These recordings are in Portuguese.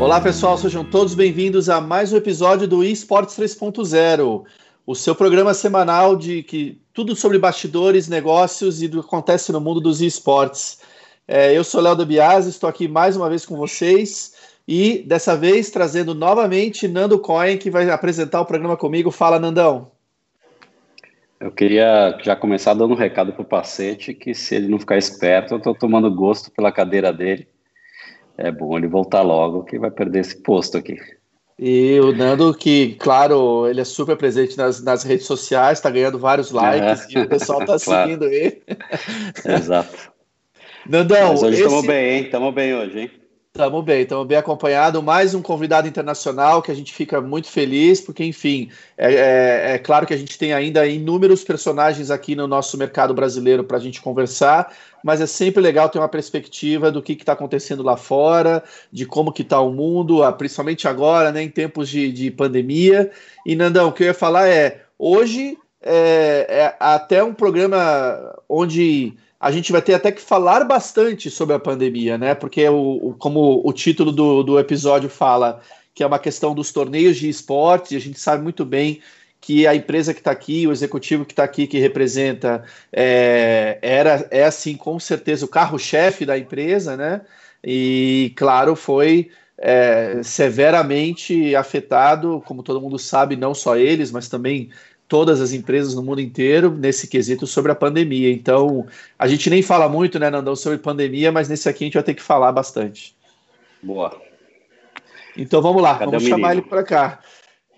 Olá pessoal, sejam todos bem-vindos a mais um episódio do eSports 3.0, o seu programa semanal de que tudo sobre bastidores, negócios e do que acontece no mundo dos esportes. É, eu sou Léo da estou aqui mais uma vez com vocês e dessa vez trazendo novamente Nando Cohen, que vai apresentar o programa comigo. Fala, Nandão. Eu queria já começar dando um recado para o Pacete que se ele não ficar esperto, eu estou tomando gosto pela cadeira dele é bom ele voltar logo, que vai perder esse posto aqui. E o Nando, que, claro, ele é super presente nas, nas redes sociais, está ganhando vários likes e o pessoal está claro. seguindo ele. Exato. Nandão. Mas hoje estamos esse... bem, hein? Estamos bem hoje, hein? Estamos bem, estamos bem acompanhado. Mais um convidado internacional que a gente fica muito feliz, porque, enfim, é, é, é claro que a gente tem ainda inúmeros personagens aqui no nosso mercado brasileiro para a gente conversar, mas é sempre legal ter uma perspectiva do que está acontecendo lá fora, de como que está o mundo, ah, principalmente agora, né, em tempos de, de pandemia. E, Nandão, o que eu ia falar é, hoje é, é até um programa onde a gente vai ter até que falar bastante sobre a pandemia, né? Porque o, o, como o título do, do episódio fala, que é uma questão dos torneios de esporte, a gente sabe muito bem que a empresa que está aqui, o executivo que está aqui, que representa, é, era, é assim, com certeza, o carro-chefe da empresa, né? E, claro, foi é, severamente afetado, como todo mundo sabe, não só eles, mas também todas as empresas no mundo inteiro nesse quesito sobre a pandemia. Então, a gente nem fala muito, né, Nandão, sobre pandemia, mas nesse aqui a gente vai ter que falar bastante. Boa. Então vamos lá, Cadê vamos chamar ele para cá.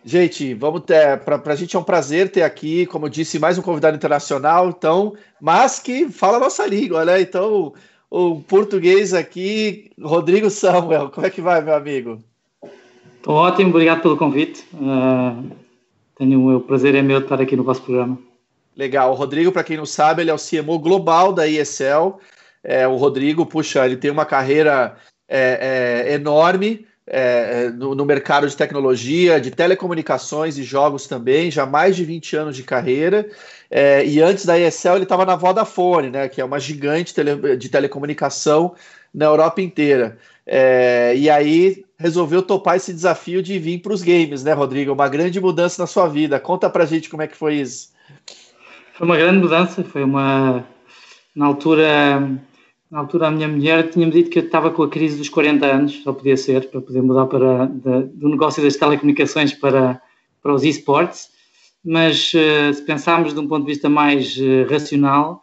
Gente, vamos ter. Para a gente é um prazer ter aqui, como eu disse, mais um convidado internacional, então, mas que fala a nossa língua, né? Então, o português aqui, Rodrigo Samuel, como é que vai, meu amigo? Estou ótimo, obrigado pelo convite. Uh, tenho o prazer é meu estar aqui no vosso programa. Legal. O Rodrigo, para quem não sabe, ele é o CMO global da ESL. É, o Rodrigo, puxa, ele tem uma carreira é, é, enorme é, no, no, mercado de tecnologia, de telecomunicações e jogos também, já mais de 20 anos de carreira. É, e antes da ESL, ele estava na Vodafone, né, que é uma gigante tele, de telecomunicação na Europa inteira. É, e aí resolveu topar esse desafio de vir para os games, né, Rodrigo? Uma grande mudança na sua vida. Conta para gente como é que foi isso. Foi uma grande mudança, foi uma na altura, na altura a minha mulher tinha-me dito que eu estava com a crise dos 40 anos, só podia ser, para poder mudar para do negócio das telecomunicações para, para os esportes, mas uh, se pensarmos de um ponto de vista mais uh, racional,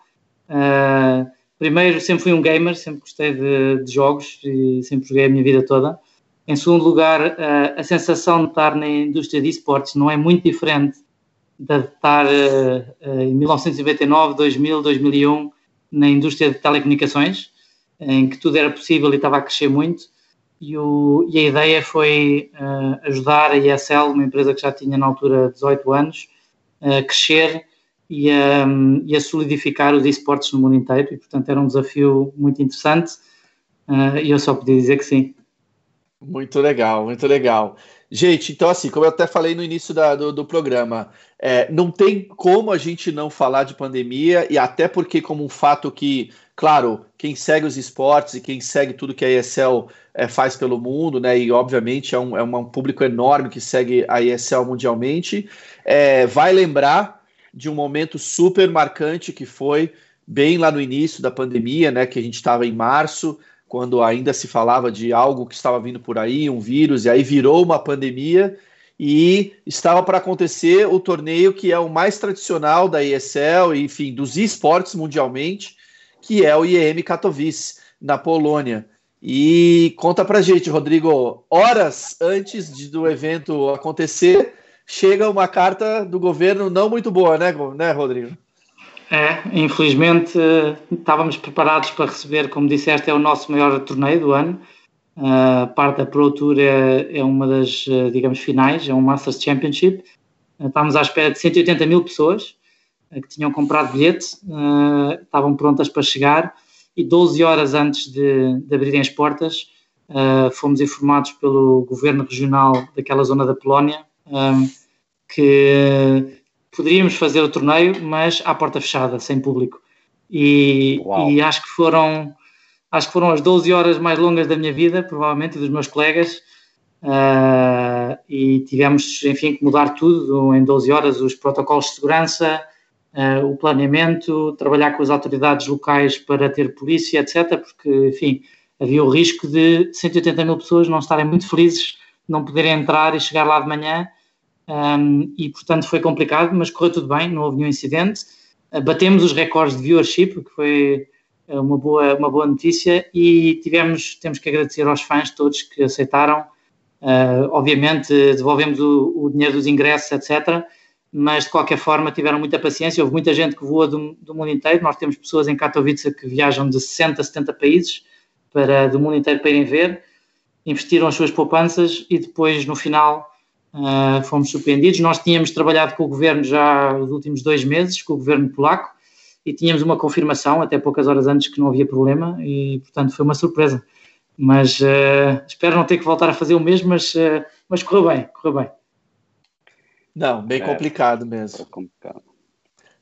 uh, primeiro sempre fui um gamer, sempre gostei de, de jogos e sempre joguei a minha vida toda. Em segundo lugar, a sensação de estar na indústria de esportes não é muito diferente de estar em 1999, 2000, 2001 na indústria de telecomunicações, em que tudo era possível e estava a crescer muito. E, o, e a ideia foi ajudar a ESL, uma empresa que já tinha na altura 18 anos, a crescer e a, e a solidificar os esportes no mundo inteiro. E, portanto, era um desafio muito interessante. E eu só podia dizer que sim. Muito legal, muito legal. Gente, então assim, como eu até falei no início da, do, do, programa, é, não tem como a gente não falar de pandemia, e até porque como um fato que, claro, quem segue os esportes e quem segue tudo que a ESL é, faz pelo mundo, né, e obviamente é um, é um público enorme que segue a ESL mundialmente, é, vai lembrar de um momento super marcante que foi bem lá no início da pandemia, né, que a gente estava em março, quando ainda se falava de algo que estava vindo por aí, um vírus, e aí virou uma pandemia, e estava para acontecer o torneio que é o mais tradicional da ESL, enfim, dos esportes mundialmente, que é o IEM Katowice, na Polônia. E conta pra gente, Rodrigo, horas antes de, do evento acontecer, chega uma carta do governo não muito boa, né, né Rodrigo? É, infelizmente estávamos preparados para receber, como disseste, é o nosso maior torneio do ano. A parte da Pro Tour é, é uma das, digamos, finais, é um Masters Championship. Estávamos à espera de 180 mil pessoas que tinham comprado bilhete, estavam prontas para chegar e 12 horas antes de, de abrirem as portas, fomos informados pelo governo regional daquela zona da Polónia que poderíamos fazer o torneio, mas à porta fechada, sem público. E, e, acho que foram acho que foram as 12 horas mais longas da minha vida, provavelmente, e dos meus colegas, uh, e tivemos, enfim, que mudar tudo em 12 horas, os protocolos de segurança, uh, o planeamento, trabalhar com as autoridades locais para ter polícia, etc., porque, enfim, havia o risco de 180 mil pessoas não estarem muito felizes, não poderem entrar e chegar lá de manhã, um, e portanto foi complicado, mas correu tudo bem, não houve nenhum incidente. Uh, batemos os recordes de viewership, que foi uma boa, uma boa notícia, e tivemos, temos que agradecer aos fãs todos que aceitaram. Uh, obviamente, devolvemos o, o, dinheiro dos ingressos, etc mas de qualquer forma tiveram muita paciência. Houve muita gente que voa do, do mundo inteiro. Nós temos pessoas em Katowice que viajam de 60, 70 países para, do mundo inteiro para irem ver, investiram as suas poupanças e depois, no final, uh, fomos surpreendidos. Nós tínhamos trabalhado com o governo já os últimos dois meses, com o governo polaco, e tínhamos uma confirmação até poucas horas antes que não havia problema e, portanto, foi uma surpresa. Mas uh, espero não ter que voltar a fazer o mesmo, mas, uh, mas correu bem, correu bem. Não, bem é, complicado mesmo. É complicado.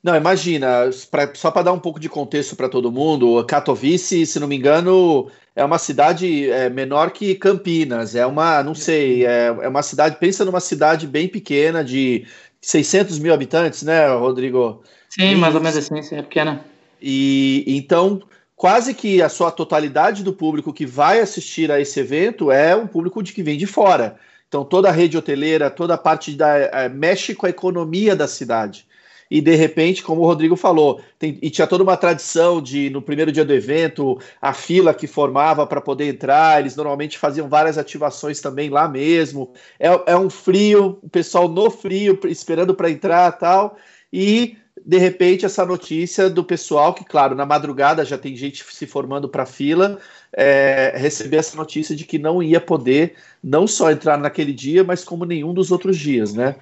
Não, imagina, pra, só para dar um pouco de contexto para todo mundo, Katowice, se não me engano, é uma cidade é, menor que Campinas, é uma, não sei, é, é uma cidade, pensa numa cidade bem pequena, de 600 mil habitantes, né, Rodrigo? Sim, e, mais ou menos assim, é pequena. E então, quase que a sua totalidade do público que vai assistir a esse evento é um público de que vem de fora. Então, toda a rede hoteleira, toda a parte da. É, mexe com a economia da cidade. E de repente, como o Rodrigo falou, tem, e tinha toda uma tradição de, no primeiro dia do evento, a fila que formava para poder entrar, eles normalmente faziam várias ativações também lá mesmo. É, é um frio, o pessoal no frio, esperando para entrar tal. E de repente essa notícia do pessoal que, claro, na madrugada já tem gente se formando para fila, é, receber essa notícia de que não ia poder não só entrar naquele dia, mas como nenhum dos outros dias, né?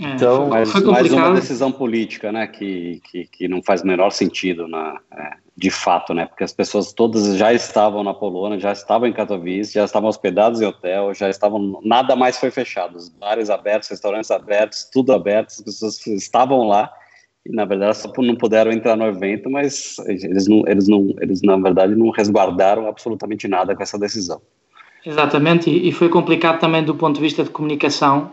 É, então, mais, mais uma decisão política, né, que, que, que não faz o menor sentido, na, é, de fato, né, porque as pessoas todas já estavam na Polônia, já estavam em Katowice, já estavam hospedados em hotel, já estavam, nada mais foi fechado, os bares abertos, restaurantes abertos, tudo aberto, as pessoas estavam lá, e na verdade só não puderam entrar no evento, mas eles não, eles não, eles na verdade não resguardaram absolutamente nada com essa decisão. Exatamente, e, foi complicado também do ponto de vista de comunicação,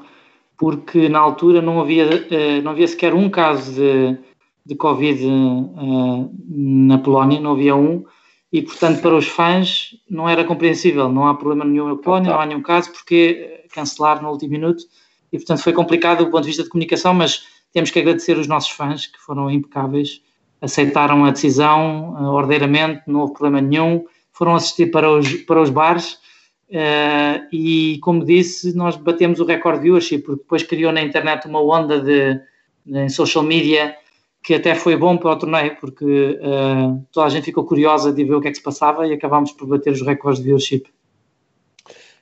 porque na altura não havia, eh, não havia sequer um caso de, de Covid eh, na Polónia, não havia um, e portanto para os fãs não era compreensível, não há problema nenhum na Polónia, não há nenhum caso, porque cancelar no último minuto, e portanto foi complicado do ponto de vista de comunicação, mas temos que agradecer os nossos fãs, que foram impecáveis, aceitaram a decisão ordeiramente, não houve problema nenhum, foram assistir para os, para os bares uh, e, como disse, nós batemos o recorde de viewership, porque depois criou na internet uma onda de, em social media que até foi bom para o torneio, porque uh, toda a gente ficou curiosa de ver o que é que se passava e acabámos por bater os recordes de viewership.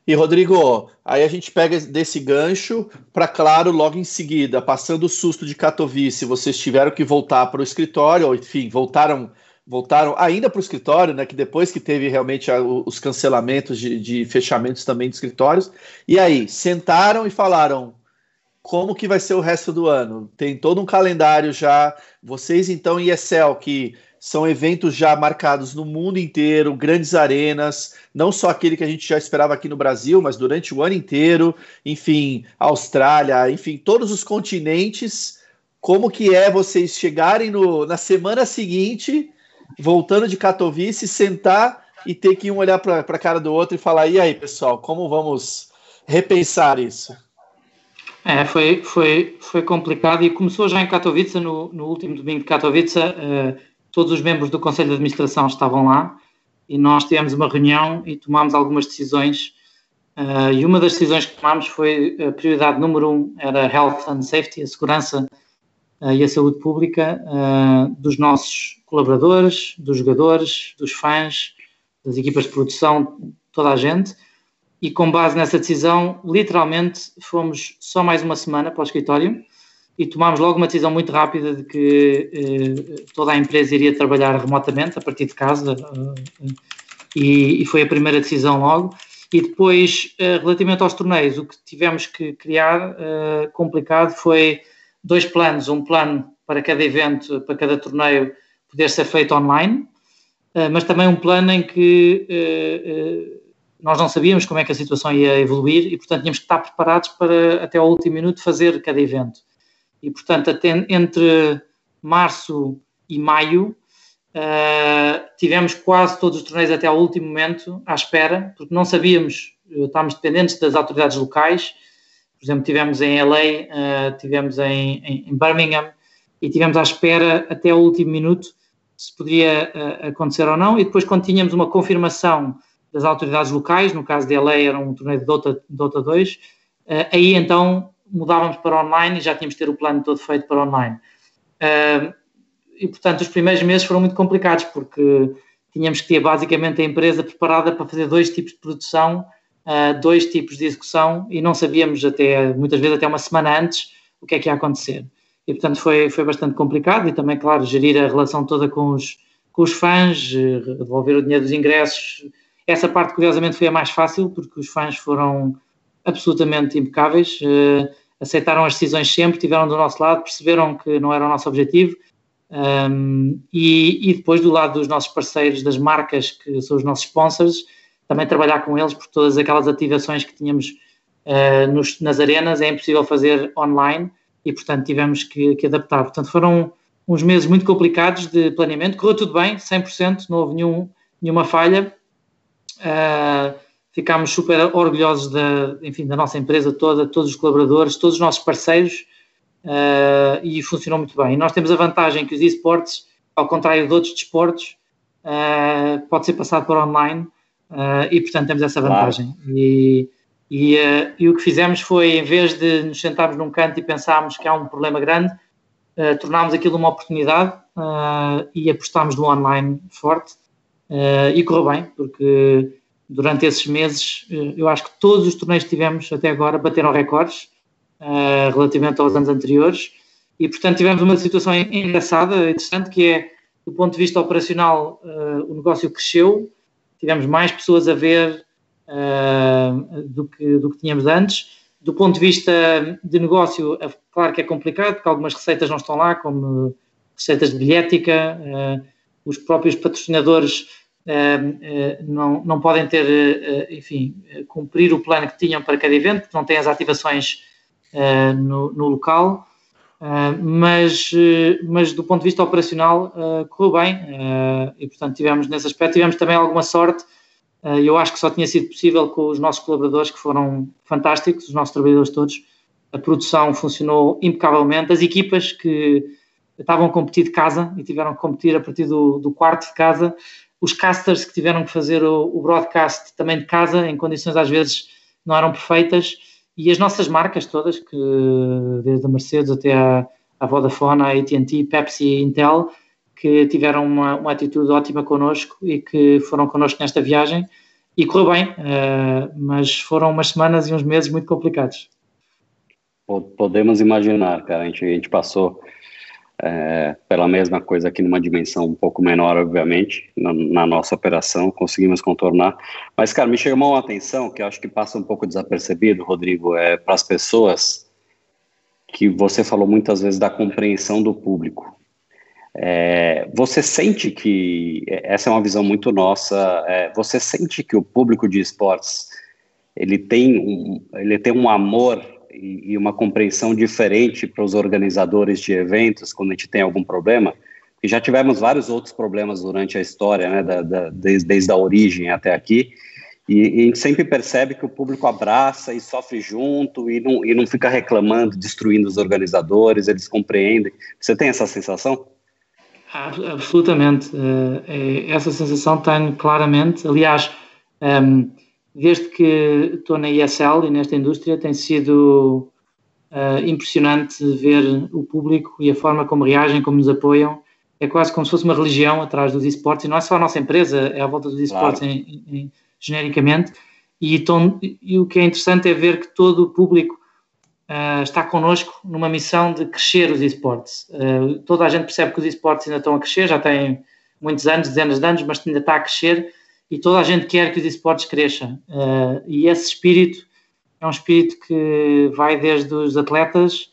E Rodrigo, aí a gente pega desse gancho para claro logo em seguida, passando o susto de Katowice, vocês tiveram que voltar para o escritório, ou enfim, voltaram voltaram ainda para o escritório, né? Que depois que teve realmente os cancelamentos de, de fechamentos também de escritórios, e aí sentaram e falaram como que vai ser o resto do ano? Tem todo um calendário já. Vocês então em Excel que são eventos já marcados no mundo inteiro, grandes arenas, não só aquele que a gente já esperava aqui no Brasil, mas durante o ano inteiro, enfim, Austrália, enfim, todos os continentes. Como que é vocês chegarem no, na semana seguinte, voltando de Katowice, sentar e ter que um olhar para a cara do outro e falar: e aí, pessoal, como vamos repensar isso? É, foi, foi, foi complicado e começou já em Katowice, no, no último domingo de Katowice. Uh, todos os membros do Conselho de Administração estavam lá e nós tivemos uma reunião e tomámos algumas decisões. Uh, e uma das decisões que tomámos foi a prioridade número um era Health and Safety, a segurança uh, e a saúde pública dos nossos colaboradores, dos jogadores, dos fãs, das equipas de produção, toda a gente. E com base nessa decisão, literalmente fomos só mais uma semana para o escritório e tomámos logo uma decisão muito rápida de que eh, toda a empresa iria trabalhar remotamente, a partir de casa, uh, e, e, foi a primeira decisão logo. E depois, uh, relativamente aos torneios, o que tivemos que criar, uh, complicado, foi dois planos. Um plano para cada evento, para cada torneio, poder ser feito online, mas também um plano em que nós não sabíamos como é que a situação ia evoluir e, portanto, tínhamos que estar preparados para, até ao último minuto, fazer cada evento. E, portanto, até entre março e maio, tivemos quase todos os torneios até ao último momento à espera, porque não sabíamos, estávamos dependentes das autoridades locais. Por exemplo, tivemos em LA, tivemos em, em, em, Birmingham e tivemos à espera até ao último minuto se poderia uh, acontecer ou não. E depois, quando tínhamos uma confirmação das autoridades locais, no caso de LA era um torneio de Dota, Dota 2, aí então mudávamos para online e já tínhamos de ter o plano todo feito para online. Uh, e, portanto, os primeiros meses foram muito complicados, porque tínhamos que ter basicamente a empresa preparada para fazer dois tipos de produção, uh, dois tipos de execução, e não sabíamos até, muitas vezes, até uma semana antes, o que é que ia acontecer. E, portanto, foi, foi bastante complicado e também, claro, gerir a relação toda com os, com os fãs, devolver o dinheiro dos ingressos. Essa parte, curiosamente, foi a mais fácil, porque os fãs foram absolutamente impecáveis. Uh, aceitaram as decisões sempre, tiveram do nosso lado, perceberam que não era o nosso objetivo. Um, e, e, depois do lado dos nossos parceiros, das marcas que são os nossos sponsors, também trabalhar com eles por todas aquelas ativações que tínhamos uh, nos, nas arenas é impossível fazer online e portanto tivemos que, que, adaptar. Portanto foram uns meses muito complicados de planeamento, correu tudo bem, 100%, não houve nenhum, nenhuma falha. Uh, ficámos super orgulhosos da, enfim, da nossa empresa toda, todos os colaboradores, todos os nossos parceiros uh, e funcionou muito bem. E nós temos a vantagem que os esportes, ao contrário de outros desportos, uh, pode ser passado para online uh, e, portanto, temos essa vantagem. Claro. E, e, e, o que fizemos foi, em vez de nos sentarmos num canto e pensarmos que há um problema grande, tornámos aquilo uma oportunidade e apostámos no online forte. e correu bem, porque durante esses meses, eu acho que todos os torneios que tivemos até agora bateram recordes uh, relativamente aos anos anteriores e, portanto, tivemos uma situação engraçada, interessante, que é, do ponto de vista operacional, uh, o negócio cresceu, tivemos mais pessoas a ver uh, do, que, do que tínhamos antes. Do ponto de vista de negócio, claro que é complicado, porque algumas receitas não estão lá, como receitas de bilhética, os próprios patrocinadores não, não podem ter, enfim, cumprir o plano que tinham para cada evento, porque não têm as ativações no, no local, mas, eh, mas do ponto de vista operacional correu bem e, portanto, tivemos nesse aspecto, tivemos também alguma sorte. Eu acho que só tinha sido possível com os nossos colaboradores, que foram fantásticos, os nossos trabalhadores todos. A produção funcionou impecavelmente. As equipas que estavam a competir de casa e tiveram que competir a partir do, do quarto de casa os casters que tiveram que fazer o, o, broadcast também de casa, em condições às vezes não eram perfeitas, e as nossas marcas todas, que desde a Mercedes até a Vodafone, a AT&T, Pepsi e Intel, que tiveram uma, uma atitude ótima connosco e que foram connosco nesta viagem, e correu bem, uh, mas foram umas semanas e uns meses muito complicados. Podemos imaginar, cara, a gente, a gente passou é, pela mesma coisa aqui numa dimensão um pouco menor, obviamente, na, na, nossa operação, conseguimos contornar. Mas, cara, me chamou uma atenção que eu acho que passa um pouco desapercebido, Rodrigo, é para as pessoas que você falou muitas vezes da compreensão do público. É, você sente que essa é uma visão muito nossa. É, você sente que o público de esportes ele tem um, ele tem um amor e, uma compreensão diferente para os organizadores de eventos quando a gente tem algum problema. E já tivemos vários outros problemas durante a história, né, da, da, desde, desde a origem até aqui. E, e, a gente sempre percebe que o público abraça e sofre junto e não, e não fica reclamando, destruindo os organizadores, eles compreendem. Você tem essa sensação? Absolutamente. Eh, é, essa sensação tenho claramente. Aliás, ehm, desde que estou na ESL e nesta indústria, tem sido uh, impressionante ver o público e a forma como reagem, como nos apoiam. É quase como se fosse uma religião atrás dos esportes, e não é só a nossa empresa, é à volta dos esportes claro. genericamente. E, e, o que é interessante é ver que todo o público uh, está connosco numa missão de crescer os esportes. Uh, toda a gente percebe que os esportes ainda estão a crescer, já têm muitos anos, dezenas de anos, mas ainda está a crescer e toda a gente quer que os esportes cresçam. Uh, e esse espírito é um espírito que vai desde os atletas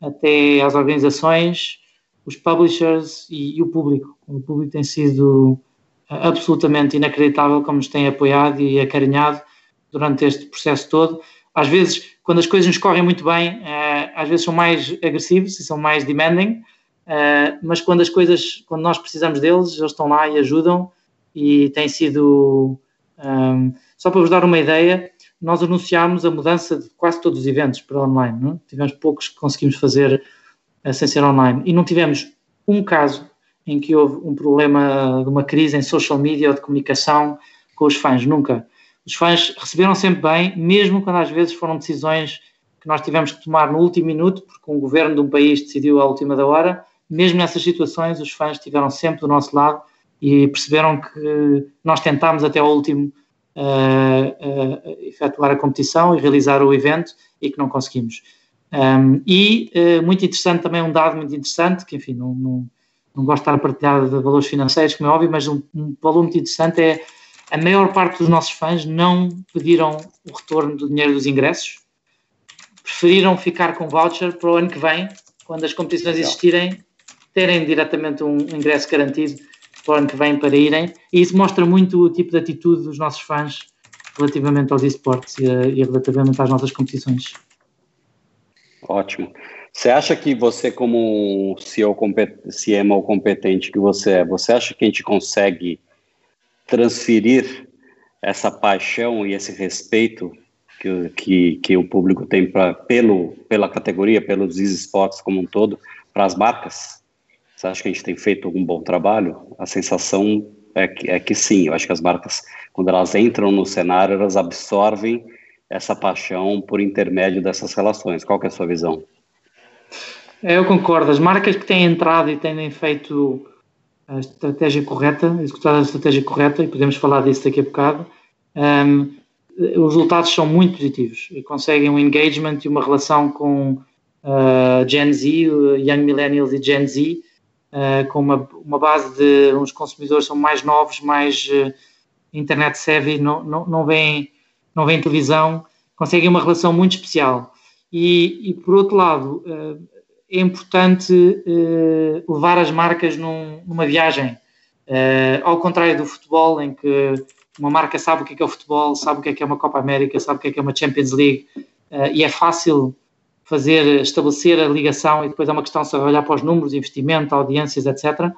até às organizações, os publishers e, e o público. O público tem sido absolutamente inacreditável como nos têm apoiado e acarinhado durante este processo todo. Às vezes, quando as coisas nos correm muito bem, uh, às vezes são mais agressivos e são mais demanding, uh, mas quando as coisas, quando nós precisamos deles, eles estão lá e ajudam e tem sido, um, só para vos dar uma ideia, nós anunciámos a mudança de quase todos os eventos para online, não? É? tivemos poucos que conseguimos fazer uh, sem ser online e não tivemos um caso em que houve um problema de uma crise em social media ou de comunicação com os fãs, nunca. Os fãs receberam sempre bem, mesmo quando às vezes foram decisões que nós tivemos que tomar no último minuto, porque um governo de um país decidiu à última da hora, mesmo nessas situações os fãs estiveram sempre do nosso lado e perceberam que nós tentámos até ao último uh, uh, efetuar a competição e realizar o evento e que não conseguimos. Um, e uh, muito interessante também, um dado muito interessante, que enfim, não, não, não gosto de estar a partilhar de valores financeiros, como é óbvio, mas um, um valor muito interessante é a maior parte dos nossos fãs não pediram o retorno do dinheiro dos ingressos, preferiram ficar com voucher para o ano que vem, quando as competições existirem, terem diretamente um ingresso garantido para o ano que vem para irem, e isso mostra muito o tipo de atitude dos nossos fãs relativamente aos esportes e, e relativamente às nossas competições. Ótimo. Você acha que você, como CEO CMO competente que você é, você acha que a gente consegue transferir essa paixão e esse respeito que, que, que o público tem pra, pelo, pela categoria, pelos esportes como um todo, para as marcas? Você acha que a gente tem feito um bom trabalho? A sensação é que, é que sim. Eu acho que as marcas, quando elas entram no cenário, elas absorvem essa paixão por intermédio dessas relações. Qual é a sua visão? É, eu concordo. As marcas que têm entrado e têm feito a estratégia correta, executado a estratégia correta, e podemos falar disso daqui a bocado, um, os resultados são muito positivos conseguem um engagement e uma relação com uh, Gen Z, Young Millennials e Gen Z, uh, com uma, uma base de uns consumidores são mais novos, mais uh, internet savvy, não, não, não, veem, não veem televisão, conseguem uma relação muito especial. E, e por outro lado, é importante uh, levar as marcas num, numa viagem. Uh, ao contrário do futebol, em que uma marca sabe o que é, que é o futebol, sabe o que é, que é uma Copa América, sabe o que é, que é uma Champions League, uh, e é fácil fazer, estabelecer a ligação e depois é uma questão de olhar para os números, investimento, audiências, etc.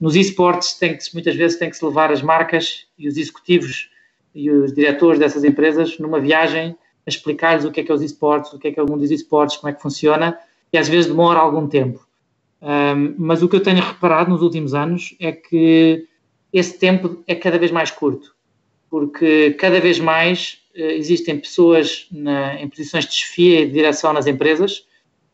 Nos esportes, tem que, muitas vezes tem que se levar as marcas e os executivos e os diretores dessas empresas numa viagem a explicar-lhes o que é que é os esportes, o que é que é o mundo dos esportes, como é que funciona, e às vezes demora algum tempo. Um, mas o que eu tenho reparado nos últimos anos é que esse tempo é cada vez mais curto, porque cada vez mais uh, existem pessoas na, em posições de chefia e de direção nas empresas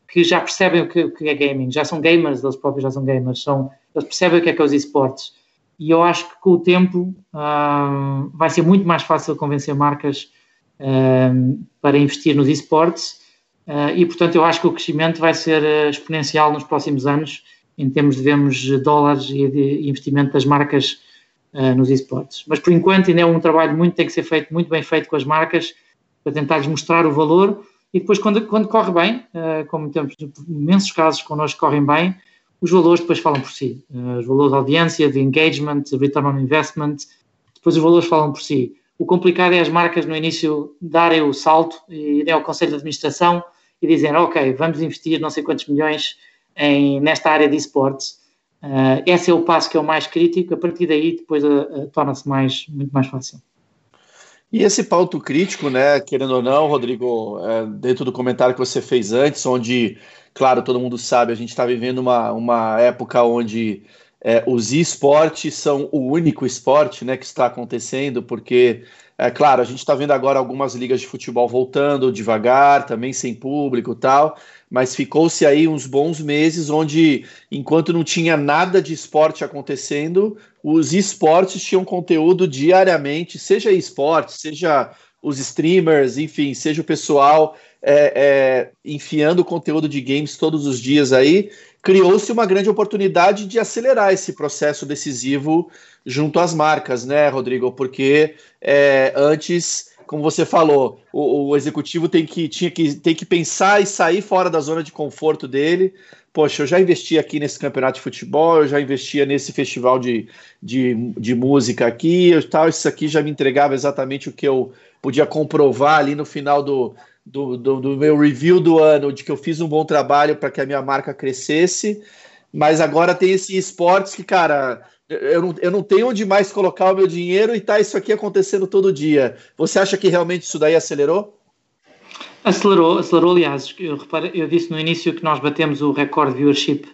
que já percebem o que, o que, é gaming, já são gamers, eles próprios já são gamers, são, eles percebem o que é que é os esportes. E eu acho que com o tempo um, vai ser muito mais fácil convencer marcas um, para investir nos esportes e, portanto, eu acho que o crescimento vai ser uh, exponencial nos próximos anos em termos de vemos dólares e de investimento das marcas nos esportes. Mas, por enquanto, ainda é um trabalho muito, tem que ser feito, muito bem feito com as marcas para tentar-lhes mostrar o valor e depois, quando, quando corre bem, como temos imensos casos connosco correm bem, os valores depois falam por si. os valores de audiência, de engagement, de return on investment, depois os valores falam por si. O complicado é as marcas no início darem o salto e irem ao Conselho de Administração e dizem, ok, vamos investir não sei quantos milhões em, nesta área de esportes. Uh, esse é o passo que é o mais crítico, a partir daí depois uh, uh, torna-se mais, muito mais fácil. E esse pauto crítico, né, querendo ou não, Rodrigo, é, dentro do comentário que você fez antes, onde, claro, todo mundo sabe, a gente está vivendo uma, uma época onde é, os esportes são o único esporte né, que está acontecendo, porque é claro, a gente está vendo agora algumas ligas de futebol voltando devagar, também sem público tal, mas ficou-se aí uns bons meses onde, enquanto não tinha nada de esporte acontecendo, os esportes tinham conteúdo diariamente, seja esporte, seja os streamers, enfim, seja o pessoal é, é, enfiando conteúdo de games todos os dias aí, criou-se uma grande oportunidade de acelerar esse processo decisivo junto às marcas, né, Rodrigo? Porque é, antes, como você falou, o, o, executivo tem que, tinha que, tem que pensar e sair fora da zona de conforto dele poxa, eu já investi aqui nesse campeonato de futebol, eu já investia nesse festival de, de, de música aqui, eu, tal, isso aqui já me entregava exatamente o que eu podia comprovar ali no final do, do, do, do meu review do ano, de que eu fiz um bom trabalho para que a minha marca crescesse, mas agora tem esse esportes que, cara, eu não, eu não tenho onde mais colocar o meu dinheiro e tá isso aqui acontecendo todo dia. Você acha que realmente isso daí acelerou? Acelerou, acelerou, aliás, eu, reparo, eu disse no início que nós batemos o recorde de viewership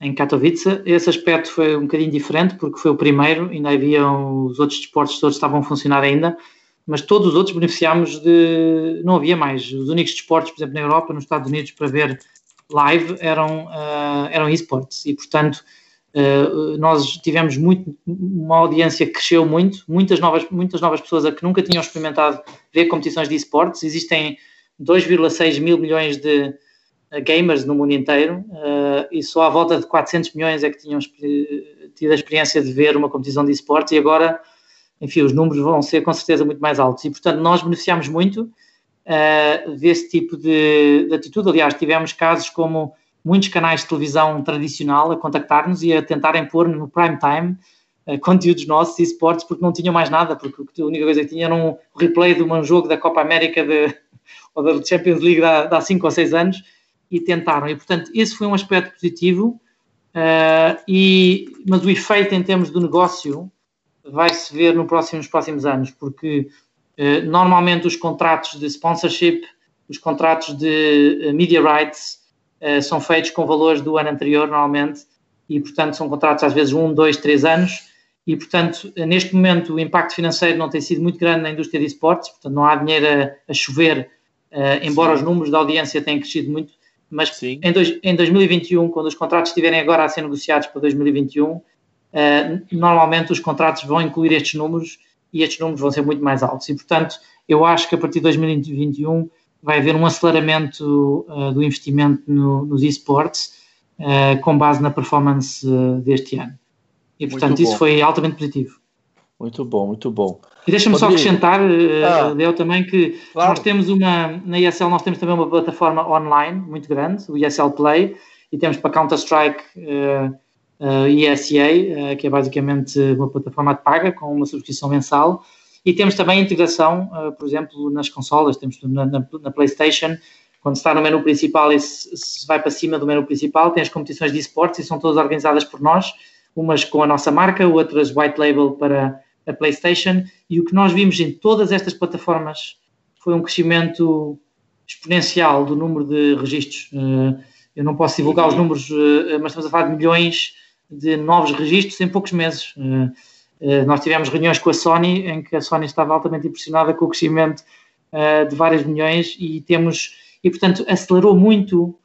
em Katowice. Esse aspecto foi um bocadinho diferente, porque foi o primeiro, ainda havia os outros desportos todos estavam a funcionar ainda, mas todos os outros beneficiámos de. Não havia mais. Os únicos desportos, por exemplo, na Europa, nos Estados Unidos, para ver live eram, uh, eram esportes, e portanto. Uh, nós tivemos muito, uma audiência que cresceu muito, muitas novas, muitas novas pessoas a que nunca tinham experimentado ver competições de esportes. Existem 2,6 mil milhões de uh, gamers no mundo inteiro uh, e só à volta de 400 milhões é que tinham tido a experiência de ver uma competição de esportes e agora, enfim, os números vão ser com certeza muito mais altos e, portanto, nós beneficiamos muito uh, desse tipo de, de, atitude. Aliás, tivemos casos como muitos canais de televisão tradicional a contactar-nos e a tentarem pôr no prime time conteúdos nossos e esportes porque não tinham mais nada, porque a única coisa que tinham era um replay de um jogo da Copa América de ou da Champions League há 5 ou 6 anos e tentaram. E, portanto, esse foi um aspecto positivo, uh, e, mas o efeito em termos do negócio vai-se ver no próximo, nos próximos anos, porque uh, normalmente os contratos de sponsorship, os contratos de uh, media rights são feitos com valores do ano anterior, normalmente, e, portanto, são contratos às vezes um, dois, três anos, e, portanto, neste momento o impacto financeiro não tem sido muito grande na indústria de esportes, portanto, não há dinheiro a, a chover embora Sim. os números da audiência tenham crescido muito, mas em, dois, em, 2021, quando os contratos estiverem agora a ser negociados para 2021, uh, eh, normalmente os contratos vão incluir estes números e estes números vão ser muito mais altos. E, portanto, eu acho que a partir de 2021 vai haver um aceleramento uh, do investimento no, nos esportes com base na performance deste ano. E, portanto, isso foi altamente positivo. Muito bom, muito bom. E deixa-me só acrescentar, eh, ah, Deu, também que claro. nós temos uma, na ESL nós temos também uma plataforma online muito grande, o ESL Play, e temos para Counter-Strike uh, uh, ESA, uh, que é basicamente uma plataforma de paga com uma subscrição mensal, e temos também integração, uh, por exemplo, nas consolas, temos na, na, na, PlayStation, quando está no menu principal e se, se, vai para cima do menu principal, tem as competições de esportes e são todas organizadas por nós, umas com a nossa marca, outras white label para a PlayStation, e o que nós vimos em todas estas plataformas foi um crescimento exponencial do número de registros. Eh, eu não posso divulgar os números, eh, mas estamos a falar de milhões de novos registros em poucos meses. Eh, nós tivemos reuniões com a Sony, em que a Sony estava altamente impressionada com o crescimento de vários milhões e temos, e portanto acelerou muito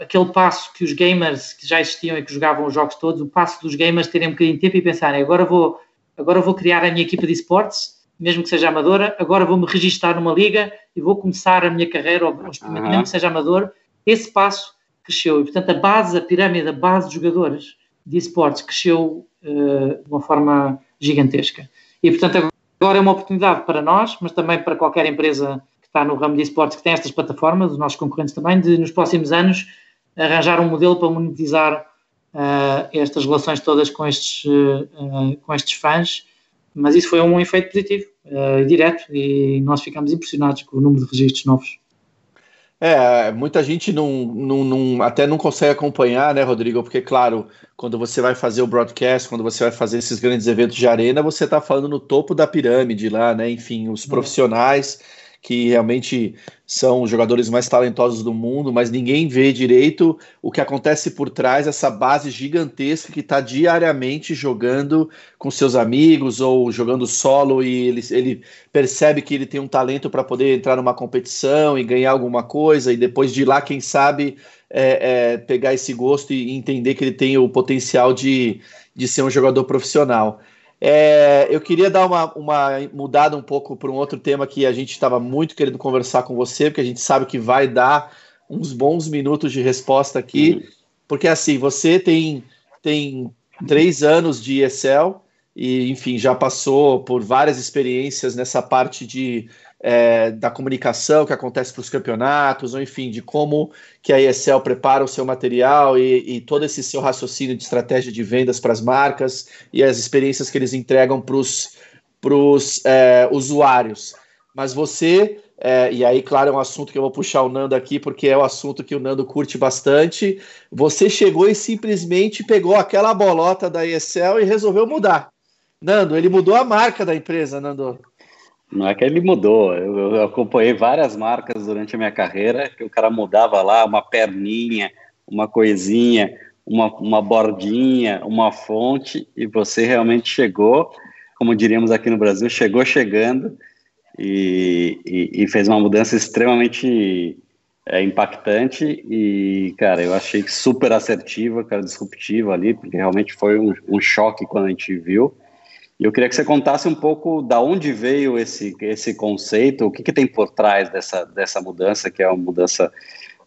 aquele passo que os gamers que já existiam e que jogavam os jogos todos, o passo dos gamers terem um bocadinho de tempo e pensarem, agora vou, agora vou criar a minha equipa de esportes, mesmo que seja amadora, agora vou-me registar numa liga e vou começar a minha carreira, ou, mesmo que seja amador, esse passo cresceu. E, portanto, a base, a pirâmide, a base de jogadores de esportes cresceu uh, de uma forma gigantesca. E, portanto, agora é uma oportunidade para nós, mas também para qualquer empresa que está no ramo de esportes, que tem estas plataformas, os nossos concorrentes também, de nos próximos anos arranjar um modelo para monetizar uh, estas relações todas com estes, uh, com estes fãs, mas isso foi um efeito positivo, uh, direto, e nós ficamos impressionados com o número de registros novos. É, muita gente não, não, não, até não consegue acompanhar, né, Rodrigo? Porque, claro, quando você vai fazer o broadcast, quando você vai fazer esses grandes eventos de arena, você está falando no topo da pirâmide lá, né? Enfim, os profissionais que realmente são os jogadores mais talentosos do mundo, mas ninguém vê direito o que acontece por trás dessa base gigantesca que está diariamente jogando com seus amigos ou jogando solo e ele, ele percebe que ele tem um talento para poder entrar numa competição e ganhar alguma coisa e depois de lá, quem sabe, é, é, pegar esse gosto e entender que ele tem o potencial de, de ser um jogador profissional. É, eu queria dar uma, uma mudada um pouco para um outro tema que a gente estava muito querendo conversar com você, porque a gente sabe que vai dar uns bons minutos de resposta aqui, uhum. porque assim, você tem, tem três anos de ESL e, enfim, já passou por várias experiências nessa parte de, é, da comunicação que acontece para os campeonatos, ou enfim, de como que a ESL prepara o seu material e, e todo esse seu raciocínio de estratégia de vendas para as marcas e as experiências que eles entregam para os é, usuários. Mas você é, e aí, claro, é um assunto que eu vou puxar o Nando aqui, porque é o um assunto que o Nando curte bastante. Você chegou e simplesmente pegou aquela bolota da ESL e resolveu mudar. Nando, ele mudou a marca da empresa, Nando. Não é que ele mudou, eu, eu acompanhei várias marcas durante a minha carreira, que o cara mudava lá uma perninha, uma coisinha, uma, uma bordinha, uma fonte, e você realmente chegou, como diríamos aqui no Brasil, chegou chegando e, e, e fez uma mudança extremamente é, impactante e, cara, eu achei super assertiva, cara, disruptiva ali, porque realmente foi um, um choque quando a gente viu. E eu queria que você contasse um pouco da onde veio esse, esse conceito, o que, que tem por trás dessa, dessa mudança, que é uma mudança,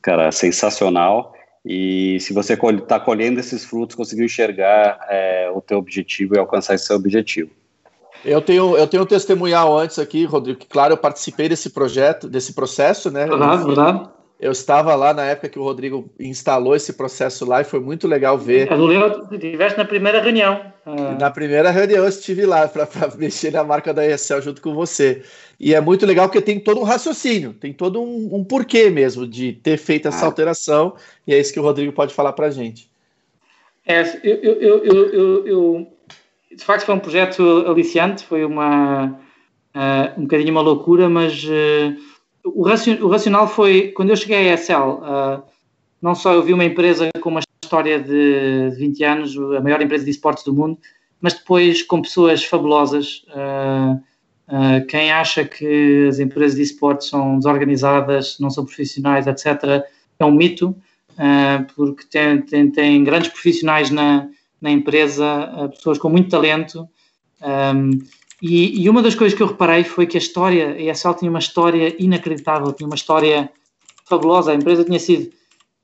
cara, sensacional. E se você está colhendo esses frutos, conseguiu enxergar é, o teu objetivo e alcançar esse seu objetivo. Eu tenho, eu tenho um testemunhal antes aqui, Rodrigo, que claro, eu participei desse projeto, desse processo, né? Verdade, verdade. Eu estava lá na época que o Rodrigo instalou esse processo lá e foi muito legal ver. Eu lembro, estiveste na primeira reunião. Ah. Na primeira reunião eu estive lá para mexer na marca da ESL junto com você. E é muito legal porque tem todo um raciocínio, tem todo um, um porquê mesmo de ter feito essa ah. alteração, e é isso que o Rodrigo pode falar para a gente. É, eu, eu, eu, eu de facto foi um projeto aliciante, foi uma uh, um bocadinho uma loucura, mas uh, o, racion, o, racional foi quando eu cheguei à ESL, uh, não só eu vi uma empresa com uma história de 20 anos, a maior empresa de esportes do mundo, mas depois com pessoas fabulosas. quem acha que as empresas de esportes são desorganizadas, não são profissionais, etc., é um mito, porque tem, tem, tem grandes profissionais na, na empresa, pessoas com muito talento. Um, e, e, uma das coisas que eu reparei foi que a história, a ESL tinha uma história inacreditável, tinha uma história fabulosa. A empresa tinha sido,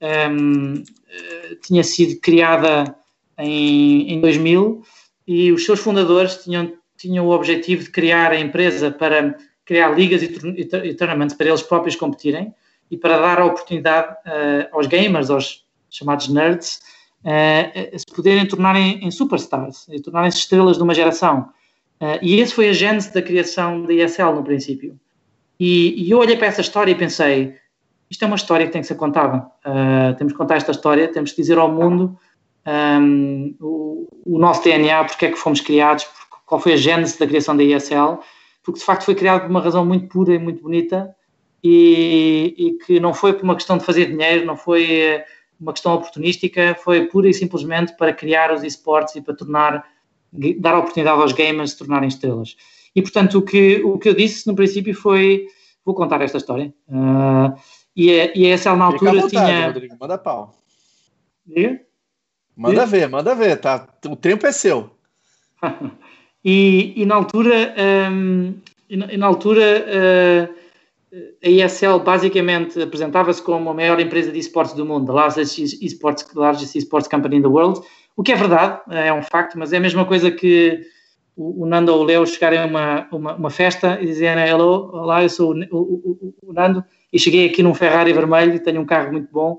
um, eh, tinha sido criada em, em 2000 e os seus fundadores tinham, tinham o objetivo de criar a empresa para criar ligas e, e, tournaments para eles próprios competirem e para dar a oportunidade uh, aos gamers, aos chamados nerds, uh, se poderem tornar em, superstars, e tornarem-se estrelas de uma geração. Uh, e esse foi a gênese da criação da ESL no princípio. E, e, eu olhei para essa história e pensei: isto é uma história que tem que ser contada. Uh, temos que contar esta história, temos que dizer ao mundo um, ehm, o, o, nosso DNA, porque é que fomos criados, qual foi a gênese da criação da ESL, porque de facto foi criado por uma razão muito pura e muito bonita e, e que não foi por uma questão de fazer dinheiro, não foi uma questão oportunística, foi pura e simplesmente para criar os esportes e para tornar, dar a oportunidade aos gamers se tornarem estrelas. E portanto, o que, o que eu disse no princípio foi: vou contar esta história. Uh, e, a, e a ESL na altura vontade, tinha. Rodrigo, manda pau. Diga? Manda Diga? ver, manda ver, tá? O tempo é seu. e, e na altura, um, e na, e na altura uh, a ESL basicamente apresentava-se como a maior empresa de esportes do mundo, the largest esports, largest esports company in the world, o que é verdade, é um facto, mas é a mesma coisa que o, Nando ou o Leo chegarem a uma, uma, uma, festa e dizerem hello, olá, eu sou o, o, o, Nando e cheguei aqui num Ferrari vermelho e tenho um carro muito bom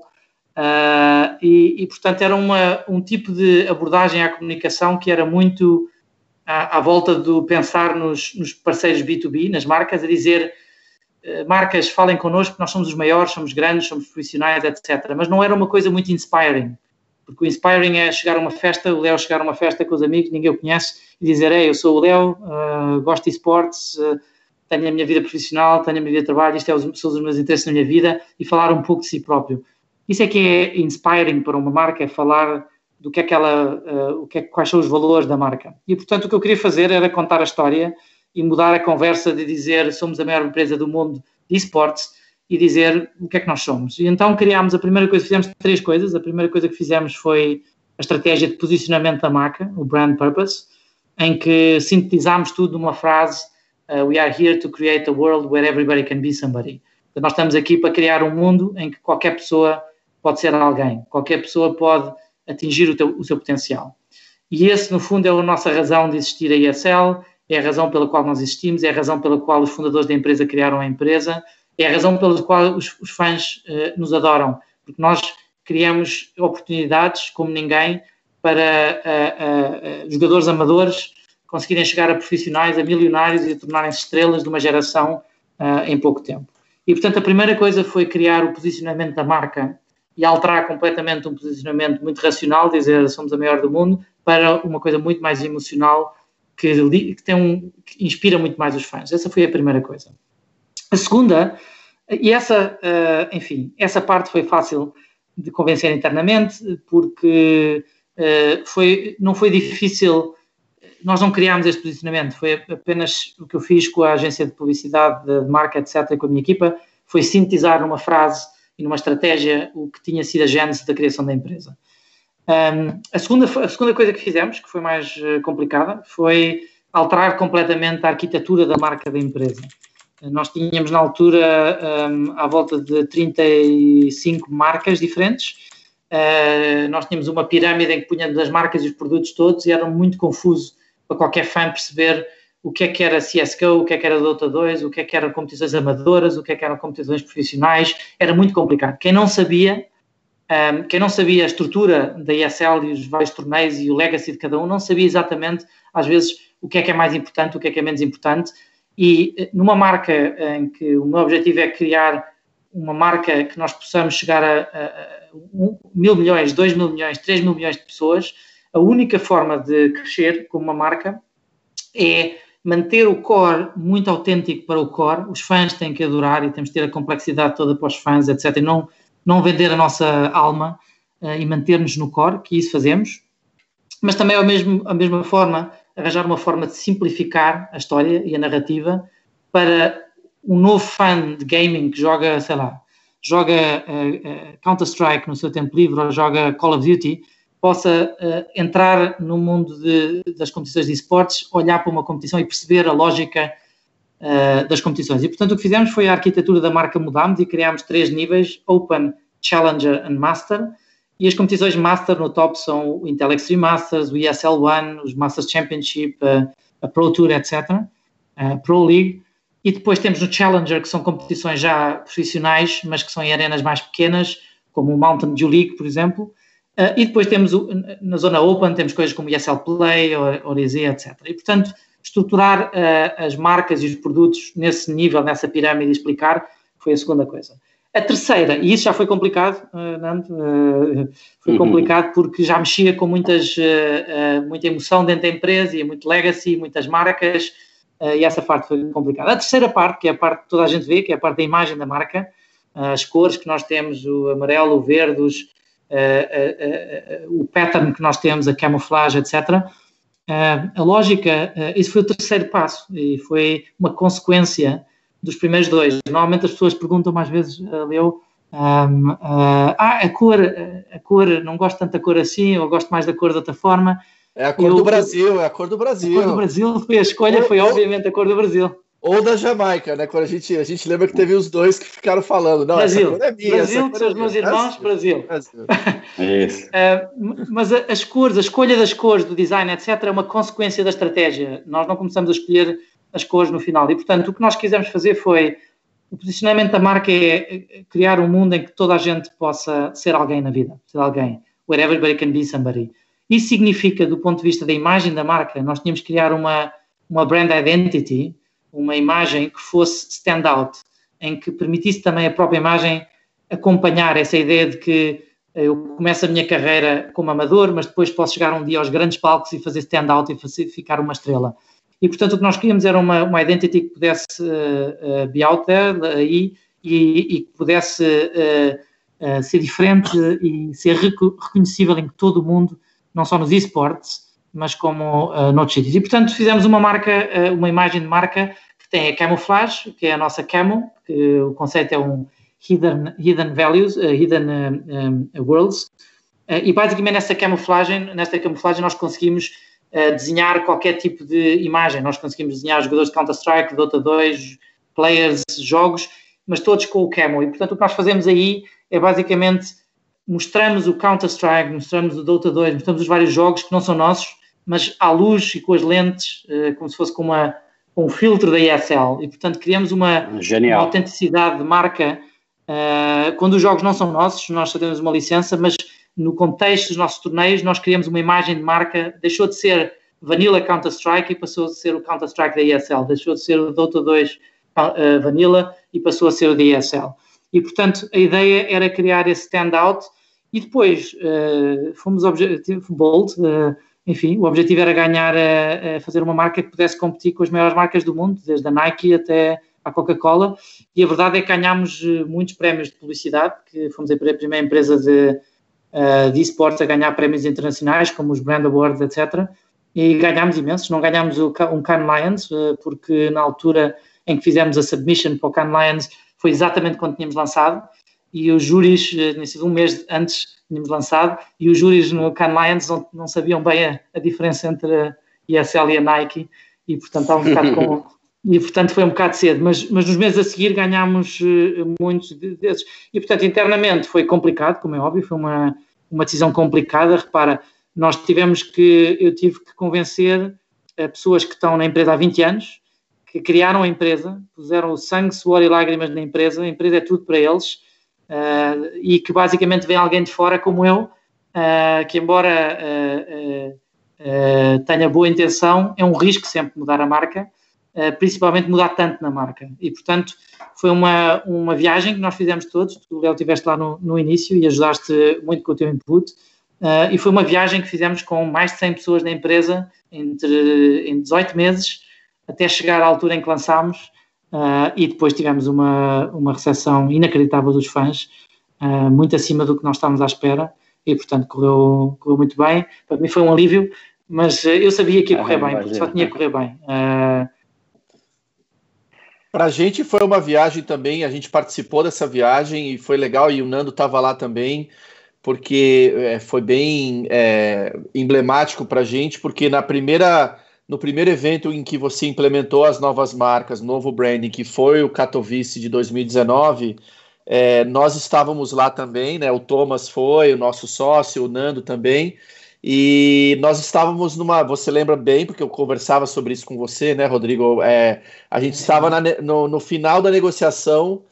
uh, e, e, portanto era uma, um tipo de abordagem à comunicação que era muito à, à volta do pensar nos, nos parceiros B2B, nas marcas, a dizer eh, marcas falem connosco, nós somos os maiores, somos grandes, somos profissionais, etc. Mas não era uma coisa muito inspiring, porque o inspiring é chegar a uma festa, o Léo chegar a uma festa com os amigos, ninguém o conhece, e dizer: Ei, eu sou o Léo, uh, gosto de esportes, uh, tenho a minha vida profissional, tenho a minha vida de trabalho, isto é os, são os meus interesses na minha vida, e falar um pouco de si próprio. Isso é que é inspiring para uma marca, é falar do que é que ela, uh, o que é, quais são os valores da marca. E portanto o que eu queria fazer era contar a história e mudar a conversa de dizer somos a maior empresa do mundo de esportes e dizer o que é que nós somos. E então criámos a primeira coisa, fizemos três coisas. A primeira coisa que fizemos foi a estratégia de posicionamento da marca, o brand purpose, em que sintetizámos tudo numa frase: uh, We are here to create a world where everybody can be somebody. Então, nós estamos aqui para criar um mundo em que qualquer pessoa pode ser alguém, qualquer pessoa pode atingir o, teu, o seu potencial. E esse, no fundo, é a nossa razão de existir a ESL, é a razão pela qual nós existimos, é a razão pela qual os fundadores da empresa criaram a empresa, é a razão pela qual os, os fãs uh, nos adoram, porque nós criamos oportunidades como ninguém para uh, jogadores amadores conseguirem chegar a profissionais, a milionários e tornarem-se estrelas de uma geração em pouco tempo. E, portanto, a primeira coisa foi criar o posicionamento da marca e alterar completamente um posicionamento muito racional, dizer somos a maior do mundo, para uma coisa muito mais emocional que, que, um, que inspira muito mais os fãs. Essa foi a primeira coisa. A segunda, e essa, uh, enfim, essa parte foi fácil de convencer internamente, porque uh, foi, não foi difícil, nós não criámos este posicionamento, foi apenas o que eu fiz com a agência de publicidade, de marca, etc., com a minha equipa, foi sintetizar numa frase e numa estratégia o que tinha sido a gênese da criação da empresa. Um, a, segunda, a segunda coisa que fizemos, que foi mais uh, complicada, foi alterar completamente a arquitetura da marca da empresa. Nós tínhamos na altura um, à volta de 35 marcas diferentes. Uh, nós tínhamos uma pirâmide em que punhamos as marcas e os produtos todos e era muito confuso para qualquer fã perceber o que é que era CSGO, o que é que era Dota 2, o que é que eram competições amadoras, o que é que eram competições profissionais. Era muito complicado. Quem não sabia um, quem não sabia a estrutura da ESL e os vários torneios e o legacy de cada um, não sabia exatamente, às vezes, o que é que é mais importante, o que é que é menos importante. E eh, numa marca em que o meu objetivo é criar uma marca que nós possamos chegar a, a, a um, mil milhões, dois mil milhões, três mil milhões de pessoas, a única forma de crescer como uma marca é manter o core muito autêntico para o core. Os fãs têm que adorar e temos que ter a complexidade toda para os fãs, etc. E não não vender a nossa alma uh, e manter-nos no core, que isso fazemos, mas também ao mesmo, a mesma forma arranjar uma forma de simplificar a história e a narrativa para um novo fã de gaming que joga, sei lá, joga uh, uh, Counter-Strike no seu tempo livre ou joga Call of Duty, possa uh, entrar no mundo de, das competições de esportes, olhar para uma competição e perceber a lógica das competições. E, portanto, o que fizemos foi a arquitetura da marca mudámos e criámos três níveis, Open, Challenger e Master. E as competições Master no top são o Intel Extreme Masters, o ESL One, os Masters Championship, a, a Pro Tour, etc., a Pro League. E depois temos o Challenger, que são competições já profissionais, mas que são em arenas mais pequenas, como o Mountain Dew League, por exemplo. Uh, e depois temos, o, na zona Open, temos coisas como ESL Play, Orize, etc. E, portanto, estruturar uh, as marcas e os produtos nesse nível, nessa pirâmide e explicar, foi a segunda coisa. A terceira, e isso já foi complicado, uh, Nando, uh, foi uhum. complicado porque já mexia com muitas, muita emoção dentro da empresa e muito legacy, muitas marcas, e essa parte foi complicada. A terceira parte, que é a parte que toda a gente vê, que é a parte da imagem da marca, as cores que nós temos, o amarelo, o verde, os, o pattern que nós temos, a camuflagem, etc., a lógica, uh, isso foi o terceiro passo e foi uma consequência dos primeiros dois. Normalmente as pessoas perguntam mais vezes, uh, Leo, um, uh, ah, a cor, a cor, não gosto tanto da cor assim, ou gosto mais da cor de outra forma. É a cor eu, do Brasil, é a cor do Brasil. A cor do Brasil foi a escolha, foi obviamente a cor do Brasil. Ou da Jamaica, né? Quando a gente, a gente lembra que teve os dois que ficaram falando. Não, Brasil, essa cor é minha, Brasil, que são os meus irmãos, Brasil. Brasil. Isso. uh, mas as cores, a escolha das cores do design, etc., é uma consequência da estratégia. Nós não começamos a escolher as cores no final. E, portanto, o que nós quisemos fazer foi. O posicionamento da marca é criar um mundo em que toda a gente possa ser alguém na vida, ser alguém. Where everybody can be somebody. Isso significa, do ponto de vista da imagem da marca, nós tínhamos que criar uma, uma brand identity uma imagem que fosse stand-out, em que permitisse também a própria imagem acompanhar essa ideia de que eu começo a minha carreira como amador, mas depois posso chegar um dia aos grandes palcos e fazer stand-out e fazer, ficar uma estrela. E, portanto, o que nós queríamos era uma, uma identity que pudesse uh, uh, be out there aí e, e, que pudesse uh, ser diferente e ser reconhecível em todo o mundo, não só nos esportes, mas como uh, noutros sítios. E, portanto, fizemos uma marca, uh, uma imagem de marca que tem a camouflage, que é a nossa camo, que o conceito é um hidden, hidden values, uh, hidden um, worlds, e basicamente nesta camuflagem, nesta camuflagem nós conseguimos desenhar qualquer tipo de imagem. Nós conseguimos desenhar jogadores de Counter-Strike, Dota 2, players, jogos, mas todos com o camo. E, portanto, o que nós fazemos aí é basicamente mostramos o Counter-Strike, mostramos o Dota 2, mostramos os vários jogos que não são nossos, mas à luz e com as lentes, uh, como se fosse com, uma, com um filtro da ESL. E, portanto, criamos uma, uma autenticidade de marca. Uh, quando os jogos não são nossos, nós só temos uma licença, mas no contexto dos nossos torneios, nós criamos uma imagem de marca, deixou de ser Vanilla Counter-Strike e passou a ser o Counter-Strike da ESL, deixou de ser o Dota 2 uh, Vanilla e passou a ser o da ESL. E, portanto, a ideia era criar esse standout e depois uh, fomos bold, uh, enfim, o objetivo era ganhar, uh, fazer uma marca que pudesse competir com as maiores marcas do mundo, desde a Nike até a Coca-Cola, e a verdade é que ganhámos muitos prémios de publicidade, que fomos a primeira empresa de, de esportes a ganhar prémios internacionais, como os Brand Awards, etc., e ganhámos imensos, não ganhámos um Cannes Lions, porque na altura em que fizemos a submission para o Cannes Lions foi exatamente quando tínhamos lançado, e os júris, eh, tinha sido um mês antes tínhamos lançado, e os júris no Cannes Lions não, não sabiam bem a, a, diferença entre a ESL e a Nike, e portanto estava um bocado com... E portanto foi um bocado cedo, mas, mas nos meses a seguir ganhámos uh, muitos desses. E portanto internamente foi complicado, como é óbvio, foi uma, uma decisão complicada. Repara, nós tivemos que, eu tive que convencer uh, pessoas que estão na empresa há 20 anos, que criaram a empresa, puseram o sangue, suor e lágrimas na empresa, a empresa é tudo para eles, uh, e que basicamente vem alguém de fora como eu, uh, que embora uh, tenha boa intenção, é um risco sempre mudar a marca, principalmente mudar tanto na marca. E, portanto, foi uma, uma viagem que nós fizemos todos, tu, Léo, estiveste lá no, no início e ajudaste muito com o teu input, e foi uma viagem que fizemos com mais de 100 pessoas na empresa, entre, em 18 meses, até chegar à altura em que lançámos uh, e depois tivemos uma, uma recepção inacreditável dos fãs, uh, muito acima do que nós estávamos à espera e, portanto, correu, correu muito bem. Para mim foi um alívio, mas uh, eu sabia que ia correr ah, bem, porque só tinha que correr bem. Para a gente foi uma viagem também, a gente participou dessa viagem e foi legal, e o Nando estava lá também, porque é, foi bem é, emblemático para a gente, porque na primeira no primeiro evento em que você implementou as novas marcas, novo branding, que foi o Katowice de 2019, é, nós estávamos lá também, né? O Thomas foi, o nosso sócio, o Nando também. E nós estávamos numa. Você lembra bem, porque eu conversava sobre isso com você, né, Rodrigo? É, a gente estava na, no, no, final da negociação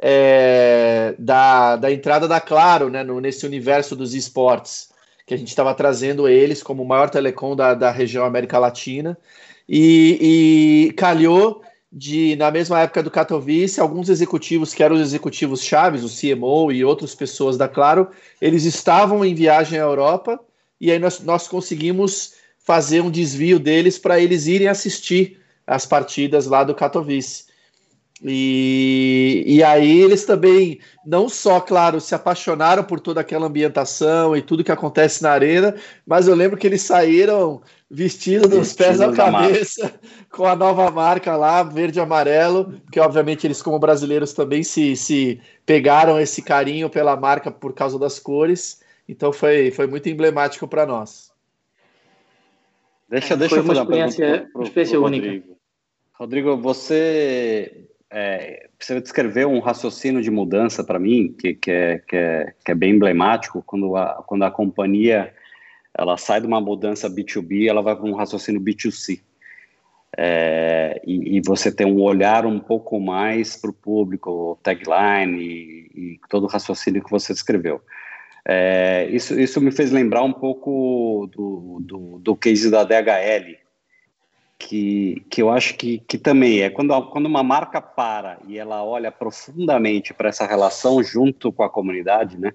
é, da, da entrada da Claro, né, no, nesse universo dos esportes que a gente estava trazendo eles como o maior telecom da, da região América Latina. E, e calhou de, na mesma época do Katowice, alguns executivos que eram os executivos chaves, o CMO e outras pessoas da Claro, eles estavam em viagem à Europa e aí nós, nós conseguimos fazer um desvio deles para eles irem assistir as partidas lá do Katowice. E, e aí eles também, não só, claro, se apaixonaram por toda aquela ambientação e tudo que acontece na arena, mas eu lembro que eles saíram vestidos dos pés à cabeça, com a nova marca lá, verde e amarelo, porque obviamente eles, como brasileiros, também se, se pegaram esse carinho pela marca por causa das cores. Então foi, foi muito emblemático para nós. Deixa, deixa eu fazer uma experiência, uma experiência única. Rodrigo. Rodrigo, você é, você descrever um raciocínio de mudança para mim que, que, é, que, é, que é bem emblemático quando a, quando a companhia ela sai de uma mudança B2B, ela vai para um raciocínio B2C. É, e, e, você tem um olhar um pouco mais para o público, tagline e, e, todo o raciocínio que você descreveu. É, isso, isso me fez lembrar um pouco do, do, do case da DHL, que, que eu acho que, que também é quando, quando uma marca para e ela olha profundamente para essa relação junto com a comunidade, né?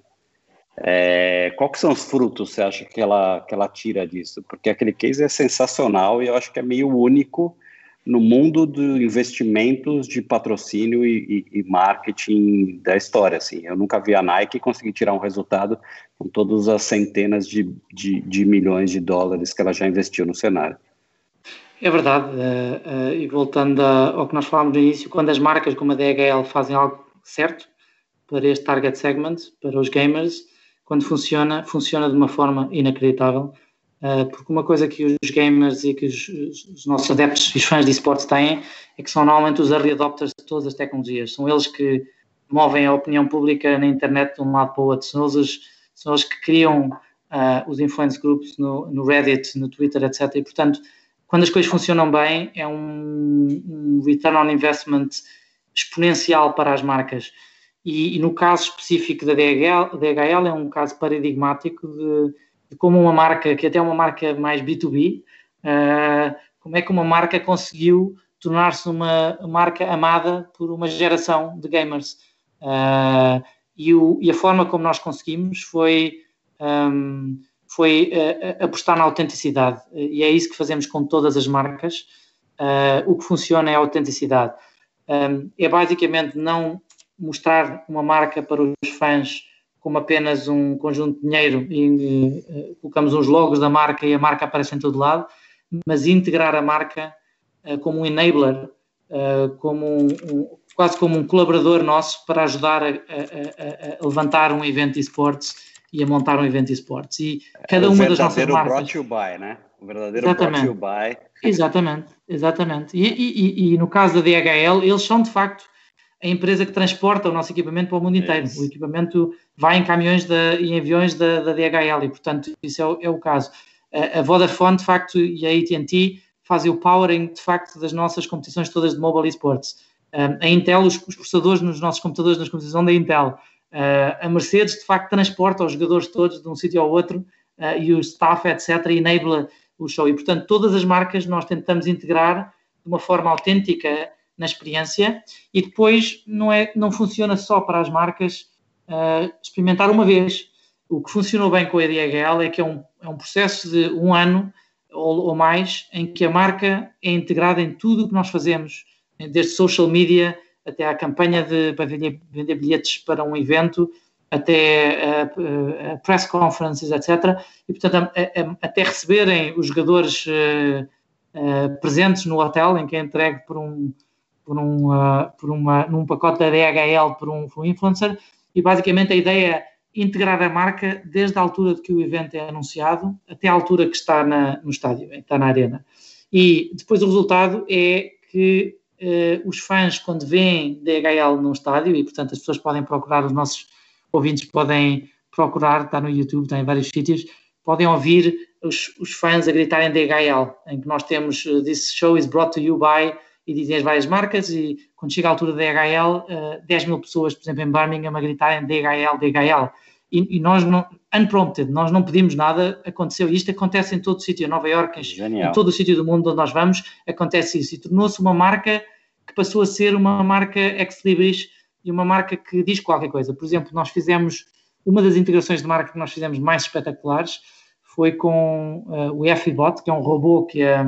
É, qual que são os frutos você acha que ela, que ela tira disso? Porque aquele case é sensacional e eu acho que é meio único no mundo dos investimentos de patrocínio e, e, e, marketing da história. Assim. Eu nunca vi a Nike conseguir tirar um resultado com todas as centenas de, de, de milhões de dólares que ela já investiu no cenário. É verdade, uh, uh, e voltando ao que nós falámos no início, quando as marcas como a DHL fazem algo certo para este target segment, para os gamers, quando funciona, funciona de uma forma inacreditável, porque uma coisa que os gamers e que os, os, nossos adeptos e os fãs de esportes têm é que são normalmente os early adopters de todas as tecnologias, são eles que movem a opinião pública na internet de um lado para o outro, são eles, são eles que criam uh, os influence groups no, no, Reddit, no Twitter, etc. E, portanto, quando as coisas funcionam bem, é um, um return on investment exponencial para as marcas. E, e, no caso específico da DHL, DHL é um caso paradigmático de, como uma marca, que até é uma marca mais B2B, uh, como é que uma marca conseguiu tornar-se uma marca amada por uma geração de gamers. Uh, e, o, e, a forma como nós conseguimos foi, um, foi uh, apostar na autenticidade. E é isso que fazemos com todas as marcas. O que funciona é a autenticidade. Um, é basicamente não mostrar uma marca para os fãs como apenas um conjunto de dinheiro e uh, colocamos uns logos da marca e a marca aparece em todo lado, mas integrar a marca uh, como um enabler, uh, como um, um, quase como um colaborador nosso para ajudar a, a, a, a levantar um evento esportes e a montar um evento esportes. E cada uma das nossas marcas... brought you by, né? O verdadeiro exatamente. brought you by. Exatamente, exatamente. E, e, e, no caso da DHL, eles são de facto a empresa que transporta o nosso equipamento para o mundo inteiro. Isso. O equipamento vai em caminhões e em aviões da, da, DHL e, portanto, isso é o, é o caso. A, a, Vodafone, de facto, e a AT&T fazem o powering, de facto, das nossas competições todas de mobile esports. Um, a Intel, os, os, processadores nos nossos computadores nas competições da Intel. Uh, a Mercedes, de facto, transporta os jogadores todos de um sítio ao outro uh, e o staff, etc., e enabla o show. E, portanto, todas as marcas nós tentamos integrar de uma forma autêntica na experiência e depois não, é, não funciona só para as marcas uh, experimentar uma vez. O que funcionou bem com a DHL é que é um, é um processo de um ano ou, ou mais em que a marca é integrada em tudo o que nós fazemos, desde social media até à campanha de para vender, vender bilhetes para um evento, até a, a press conferences, etc. E, portanto, a, a, até receberem os jogadores uh, uh, presentes no hotel, em que é entregue por um, por, um, uh, por uma, num pacote da DHL por um, por um influencer, e basicamente a ideia é integrar a marca desde a altura de que o evento é anunciado até a altura que está na, no estádio, está na arena. E depois o resultado é que uh, os fãs, quando veem DHL no estádio, e portanto as pessoas podem procurar, os nossos ouvintes podem procurar, está no YouTube, está em vários sítios, podem ouvir os, os fãs a gritarem DHL, em que nós temos uh, This show is brought to you by e dizem as várias marcas e quando chega a altura da DHL, uh, 10 mil pessoas, por exemplo, em Birmingham a gritarem DHL, DHL. E, e, nós, não, unprompted, nós não pedimos nada, aconteceu. Isto acontece em todo o sítio, em Nova Iorque, em, em, todo o sítio do mundo onde nós vamos, acontece isso. E tornou-se uma marca que passou a ser uma marca ex-libris e uma marca que diz qualquer coisa. Por exemplo, nós fizemos, uma das integrações de marca que nós fizemos mais espetaculares foi com uh, o FBot, que é um robô que a,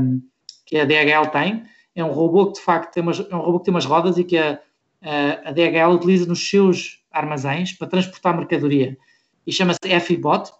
que a DHL tem, é um robô que de facto tem umas, é um robô que tem umas rodas e que a, a, a DHL utiliza nos seus armazéns para transportar mercadoria. E chama-se FBot,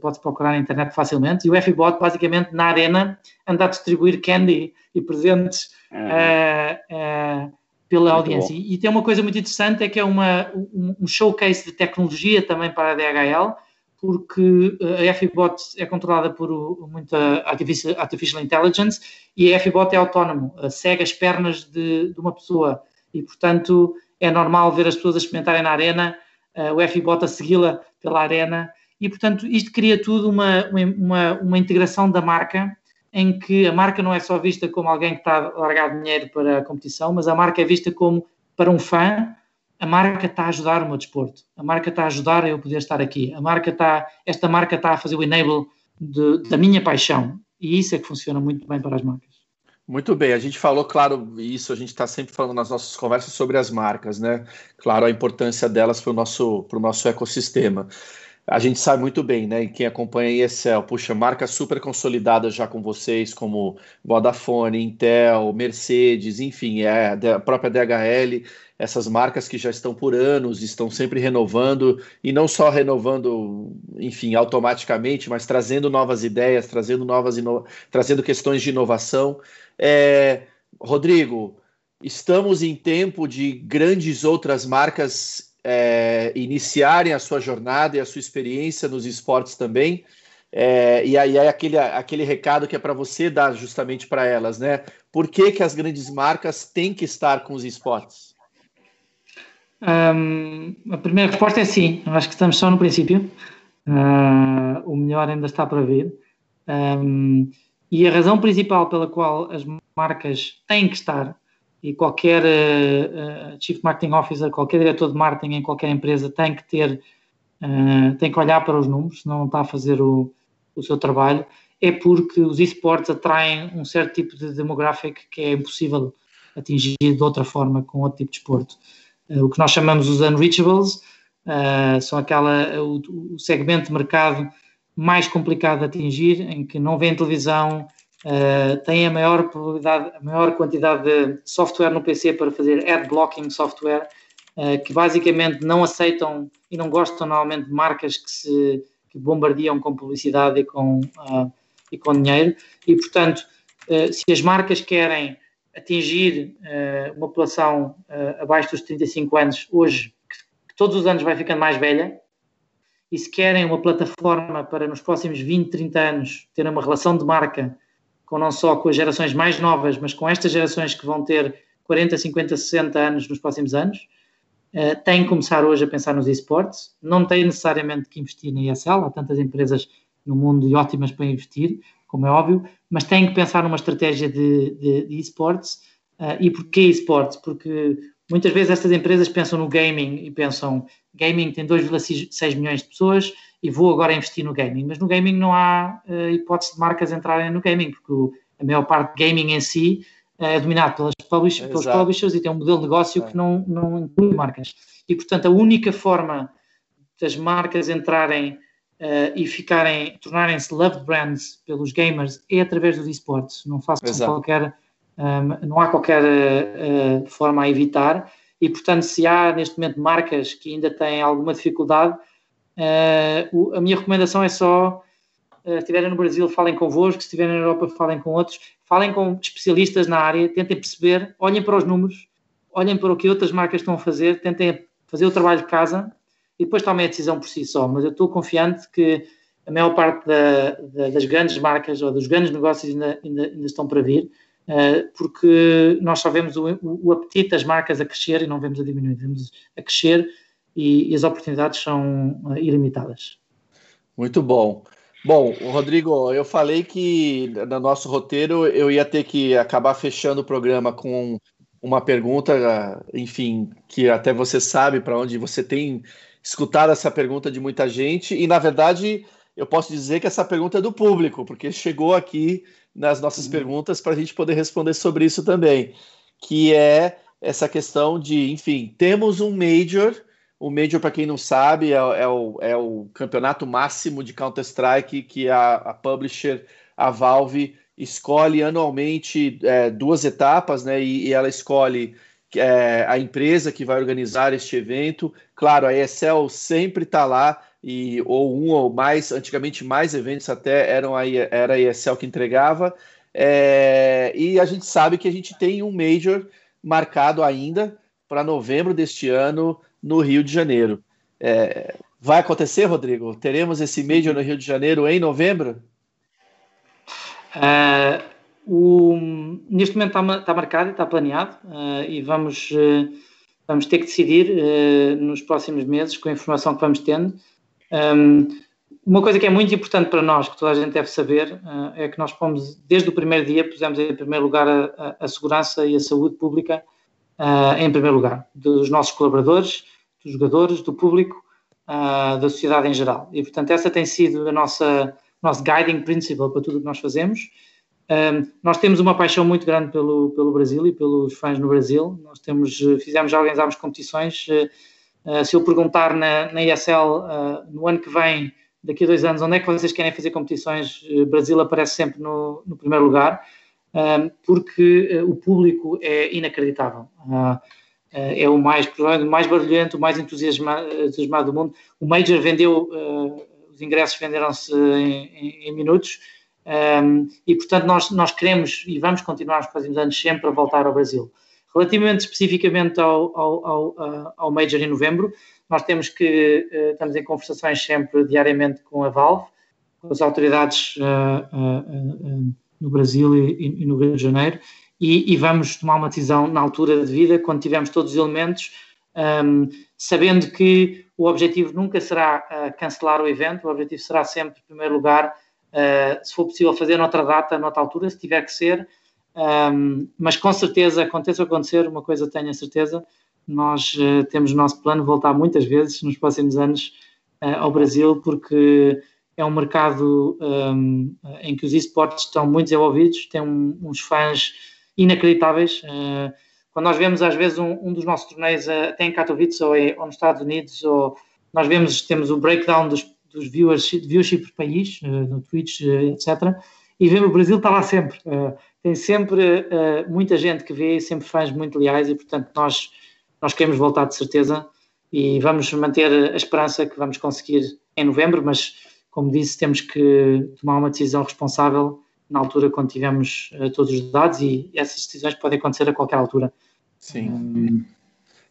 pode procurar na internet facilmente. E o FBot, basicamente, na arena, anda a distribuir candy e presentes uh, uh, pela audiência. E, e, tem uma coisa muito interessante: é que é uma, um, um showcase de tecnologia também para a DHL porque eh, a FBot é controlada por muita artificial, intelligence e a FBot é autónomo, segue as pernas de, de, uma pessoa. E, portanto, é normal ver as pessoas a experimentarem na arena, eh, o FBot a segui-la pela arena. E, portanto, isto cria tudo uma, uma, uma integração da marca em que a marca não é só vista como alguém que está a largar dinheiro para a competição, mas a marca é vista como para um fã a marca está a ajudar o meu desporto, a marca está a ajudar eu poder estar aqui, a marca está, esta marca está a fazer o enable de, da minha paixão e isso é que funciona muito bem para as marcas. Muito bem, a gente falou, claro, isso, a gente está sempre falando nas nossas conversas sobre as marcas, né? Claro, a importância delas para o nosso, nosso ecossistema. A gente sabe muito bem, né? Quem acompanha a ESL, puxa, marcas super consolidadas já com vocês, como Vodafone, Intel, Mercedes, enfim, é a própria DHL essas marcas que já estão por anos, estão sempre renovando, e não só renovando, enfim, automaticamente, mas trazendo novas ideias, trazendo novas trazendo questões de inovação. É... Rodrigo, estamos em tempo de grandes outras marcas é, iniciarem a sua jornada e a sua experiência nos esportes também. É, e aí aquele, aquele recado que é para você dar justamente para elas, né? Por que, que as grandes marcas têm que estar com os esportes? Um, a primeira resposta é sim, acho que estamos só no princípio. Uh, o melhor ainda está para vir. Um, e a razão principal pela qual as marcas têm que estar, e qualquer uh, Chief Marketing Officer, qualquer diretor de marketing em qualquer empresa tem que ter, uh, tem que olhar para os números, senão não está a fazer o, o seu trabalho, é porque os esportes atraem um certo tipo de demográfico que é impossível atingir de outra forma com outro tipo de esporte. Uh, o que nós chamamos os unreachables uh, são aquela, o, o, segmento de mercado mais complicado de atingir, em que não vêem televisão, uh, têm a maior probabilidade, a maior quantidade de software no PC para fazer ad blocking software, que basicamente não aceitam e não gostam normalmente de marcas que se que bombardeam com publicidade e com, e com dinheiro, e portanto, se as marcas querem atingir uh, uma população uh, abaixo dos 35 anos hoje, que, todos os anos vai ficando mais velha, e se querem uma plataforma para nos próximos 20, 30 anos ter uma relação de marca com não só com as gerações mais novas, mas com estas gerações que vão ter 40, 50, 60 anos nos próximos anos, uh, que começar hoje a pensar nos esportes, não têm necessariamente que investir na ESL, há tantas empresas no mundo e ótimas para investir, como é óbvio, mas têm que pensar numa estratégia de, de, de esportes. Uh, e porquê esportes? Porque muitas vezes estas empresas pensam no gaming e pensam gaming tem 2,6 milhões de pessoas e vou agora investir no gaming. Mas no gaming não há uh, hipótese de marcas entrarem no gaming, porque o, a maior parte de gaming em si uh, é dominado pelas publish, pelos publishers e tem um modelo de negócio é. que não, não inclui marcas. E, portanto, a única forma das marcas entrarem uh, e ficarem, tornarem-se loved brands pelos gamers é através dos esportes. Não faço qualquer, um, não há qualquer uh, forma a evitar. E, portanto, se há neste momento marcas que ainda têm alguma dificuldade, uh, a minha recomendação é só, se estiverem no Brasil, falem convosco, se estiverem na Europa, falem com outros, falem com especialistas na área, tentem perceber, olhem para os números, olhem para o que outras marcas estão a fazer, tentem fazer o trabalho de casa e depois tomem a decisão por si só. Mas eu estou confiante que a maior parte da, da, das grandes marcas ou dos grandes negócios ainda, ainda, ainda estão para vir, uh, porque nós só vemos o, o, o, apetite das marcas a crescer e não vemos a diminuir, vemos a crescer e, e as oportunidades são uh, ilimitadas. Muito bom. Bom, Rodrigo, eu falei que no nosso roteiro eu ia ter que acabar fechando o programa com uma pergunta, enfim, que até você sabe para onde você tem escutado essa pergunta de muita gente e, na verdade, eu posso dizer que essa pergunta é do público, porque chegou aqui nas nossas uhum. perguntas para a gente poder responder sobre isso também, que é essa questão de, enfim, temos um Major, o Major, para quem não sabe, é, é, o, é o campeonato máximo de Counter-Strike que a, a publisher, a Valve, escolhe anualmente é, duas etapas, né, e, e ela escolhe é, a empresa que vai organizar este evento. Claro, a ESL sempre está lá, e, ou um ou mais, antigamente mais eventos até eram a, era a ESL que entregava. É, e a gente sabe que a gente tem um Major marcado ainda para novembro deste ano no Rio de Janeiro. É, vai acontecer, Rodrigo? Teremos esse Major no Rio de Janeiro em novembro? Uh, o, neste momento está, está marcado, está planeado uh, e vamos, uh, vamos ter que decidir nos próximos meses com a informação que vamos tendo. Um, uma coisa que é muito importante para nós, que toda a gente deve saber, é que nós pomos, desde o primeiro dia, pusemos em primeiro lugar a, a segurança e a saúde pública em primeiro lugar, dos nossos colaboradores, dos jogadores, do público, da sociedade em geral. E, portanto, essa tem sido a nossa nosso guiding principle para tudo o que nós fazemos. Um, nós temos uma paixão muito grande pelo, pelo Brasil e pelos fãs no Brasil. Nós temos, fizemos, já organizámos competições. Uh, se eu perguntar na, na ESL uh, no ano que vem, daqui a dois anos, onde é que vocês querem fazer competições, uh, Brasil aparece sempre no, no primeiro lugar, porque o público é inacreditável. É o mais, mais barulhento, o mais entusiasmado, do mundo. O Major vendeu, os ingressos venderam-se em, em, em minutos um, e, portanto, nós, nós queremos e vamos continuar nos próximos anos sempre a voltar ao Brasil. Relativamente especificamente ao, ao, ao, ao Major em novembro, nós temos que, uh, estamos em conversações sempre diariamente com a Valve, com as autoridades uh, uh, no Brasil e, e, no Rio de Janeiro, e, e, vamos tomar uma decisão na altura de vida, quando tivermos todos os elementos, um, sabendo que o objetivo nunca será uh, cancelar o evento, o objetivo será sempre, em primeiro lugar, uh, se for possível fazer noutra data, noutra altura, se tiver que ser, um, mas com certeza, aconteça o acontecer, uma coisa tenho a certeza, nós uh, temos o nosso plano de voltar muitas vezes nos próximos anos ao Brasil, porque é um mercado um, em que os esportes estão muito desenvolvidos, tem uns fãs inacreditáveis. Uh, quando nós vemos, às vezes, um, um dos nossos torneios uh, até em Katowice ou, ou, nos Estados Unidos, ou nós vemos, temos o breakdown dos, dos viewers, viewership por país, uh, no Twitch, etc. E vemos o Brasil está lá sempre. tem sempre muita gente que vê, sempre fãs muito leais e, portanto, nós, nós queremos voltar de certeza e vamos manter a esperança que vamos conseguir em novembro, mas como disse, temos que tomar uma decisão responsável na altura quando tivermos uh, todos os dados e essas decisões podem acontecer a qualquer altura. Sim. Um...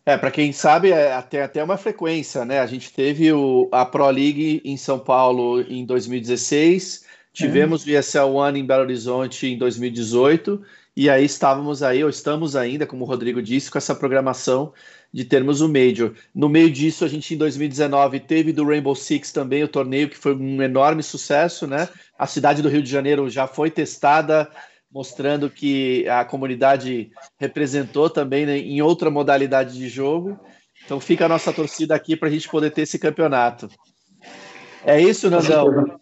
É, para quem sabe, é até, até uma frequência, né? A gente teve o, a Pro League em São Paulo em 2016, tivemos é. o ESL One em Belo Horizonte em 2018, e aí estávamos aí, ou estamos ainda, como o Rodrigo disse, com essa programação de termos o Major. No meio disso, a gente em 2019 teve do Rainbow Six também o torneio, que foi um enorme sucesso, né? A cidade do Rio de Janeiro já foi testada, mostrando que a comunidade representou também né, em outra modalidade de jogo. Então fica a nossa torcida aqui para a gente poder ter esse campeonato. É isso, Nandão?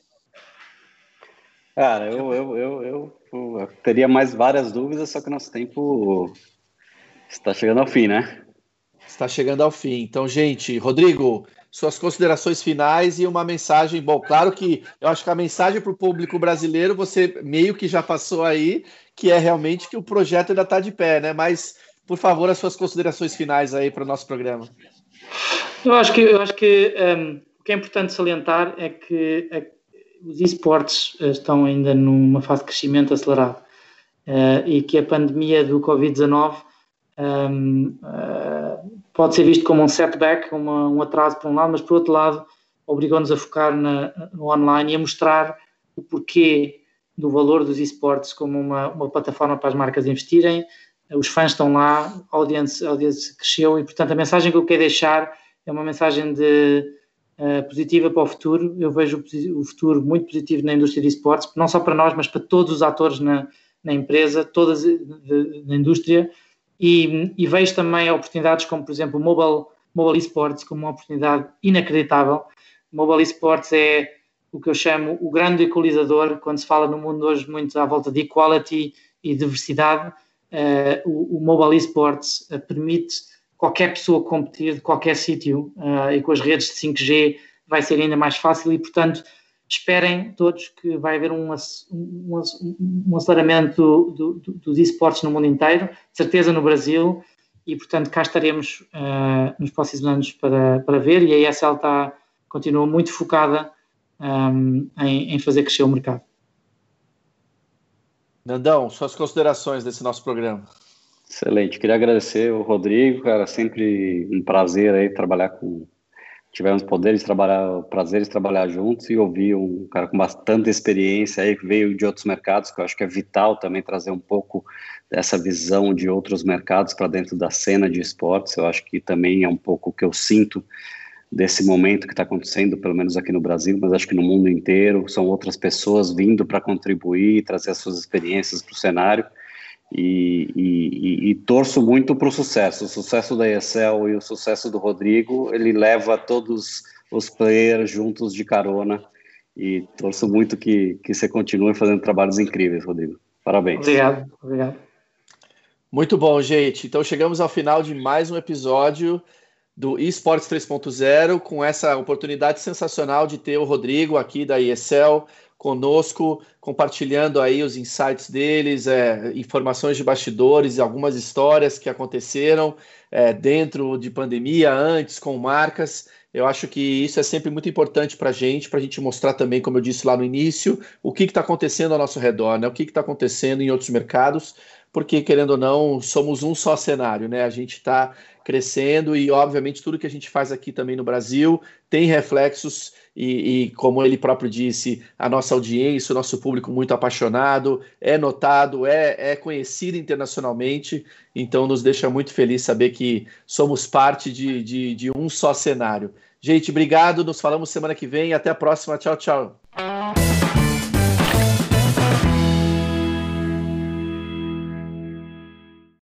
Cara, eu, eu, eu, eu, eu teria mais várias dúvidas, só que nosso tempo está chegando ao fim, né? está chegando ao fim. Então, gente, Rodrigo, suas considerações finais e uma mensagem. Bom, claro que eu acho que a mensagem para o público brasileiro você meio que já passou aí, que é realmente que o projeto ainda está de pé, né? Mas, por favor, as suas considerações finais aí para o nosso programa. Eu acho que, eu acho que um, o que é importante salientar é que a, os esportes eh, estão ainda numa fase de crescimento acelerado uh, e que a pandemia do Covid-19 um, uh, pode ser visto como um setback, uma, um atraso por um lado, mas por outro lado obrigou-nos a focar na, no online e a mostrar o porquê do valor dos esportes como uma, uma plataforma para as marcas investirem. Os fãs estão lá, a audiência, a audiência cresceu e, portanto, a mensagem que eu quero deixar é uma mensagem de, uh, positiva para o futuro. Eu vejo o, futuro muito positivo na indústria de esportes, não só para nós, mas para todos os atores na, na empresa, todas na indústria e, e vejo também oportunidades como, por exemplo, o Mobile, mobile Esports como uma oportunidade inacreditável. Mobile Esports é o que eu chamo o grande equalizador, quando se fala no mundo hoje muito à volta de equality e diversidade, uh, o, o, Mobile Esports uh, permite qualquer pessoa competir de qualquer sítio uh, e com as redes de 5G vai ser ainda mais fácil e, portanto, esperem todos que vai haver um, um, um aceleramento do, do, dos esportes no mundo inteiro, certeza no Brasil, e portanto cá estaremos uh, nos próximos anos para, para ver, e a ESL está, continua muito focada um, em, em fazer crescer o mercado. Nandão, suas considerações desse nosso programa. Excelente, queria agradecer o Rodrigo, cara, sempre um prazer aí trabalhar com tivemos poder de trabalhar, prazer de trabalhar juntos e ouvir um cara com bastante experiência aí que veio de outros mercados, que eu acho que é vital também trazer um pouco dessa visão de outros mercados para dentro da cena de esportes. Eu acho que também é um pouco o que eu sinto desse momento que está acontecendo, pelo menos aqui no Brasil, mas acho que no mundo inteiro são outras pessoas vindo para contribuir, trazer as suas experiências para o cenário. E, e, e, torço muito para o sucesso. O sucesso da ESL e o sucesso do Rodrigo, ele leva todos os players juntos de carona. E torço muito que, que você continue fazendo trabalhos incríveis, Rodrigo. Parabéns. Obrigado, obrigado. Muito bom, gente. Então chegamos ao final de mais um episódio do eSports 3.0, com essa oportunidade sensacional de ter o Rodrigo aqui da ESL conosco, compartilhando aí os insights deles, é, informações de bastidores algumas histórias que aconteceram é, dentro de pandemia, antes, com marcas. Eu acho que isso é sempre muito importante para a gente, para a gente mostrar também, como eu disse lá no início, o que está acontecendo ao nosso redor, né? o que está acontecendo em outros mercados, porque, querendo ou não, somos um só cenário, né? A gente está crescendo e, obviamente, tudo que a gente faz aqui também no Brasil tem reflexos e, e, como ele próprio disse, a nossa audiência, o nosso público muito apaixonado, é notado, é, é conhecido internacionalmente, então nos deixa muito feliz saber que somos parte de, de, de um só cenário. Gente, obrigado, nos falamos semana que vem, até a próxima, tchau, tchau.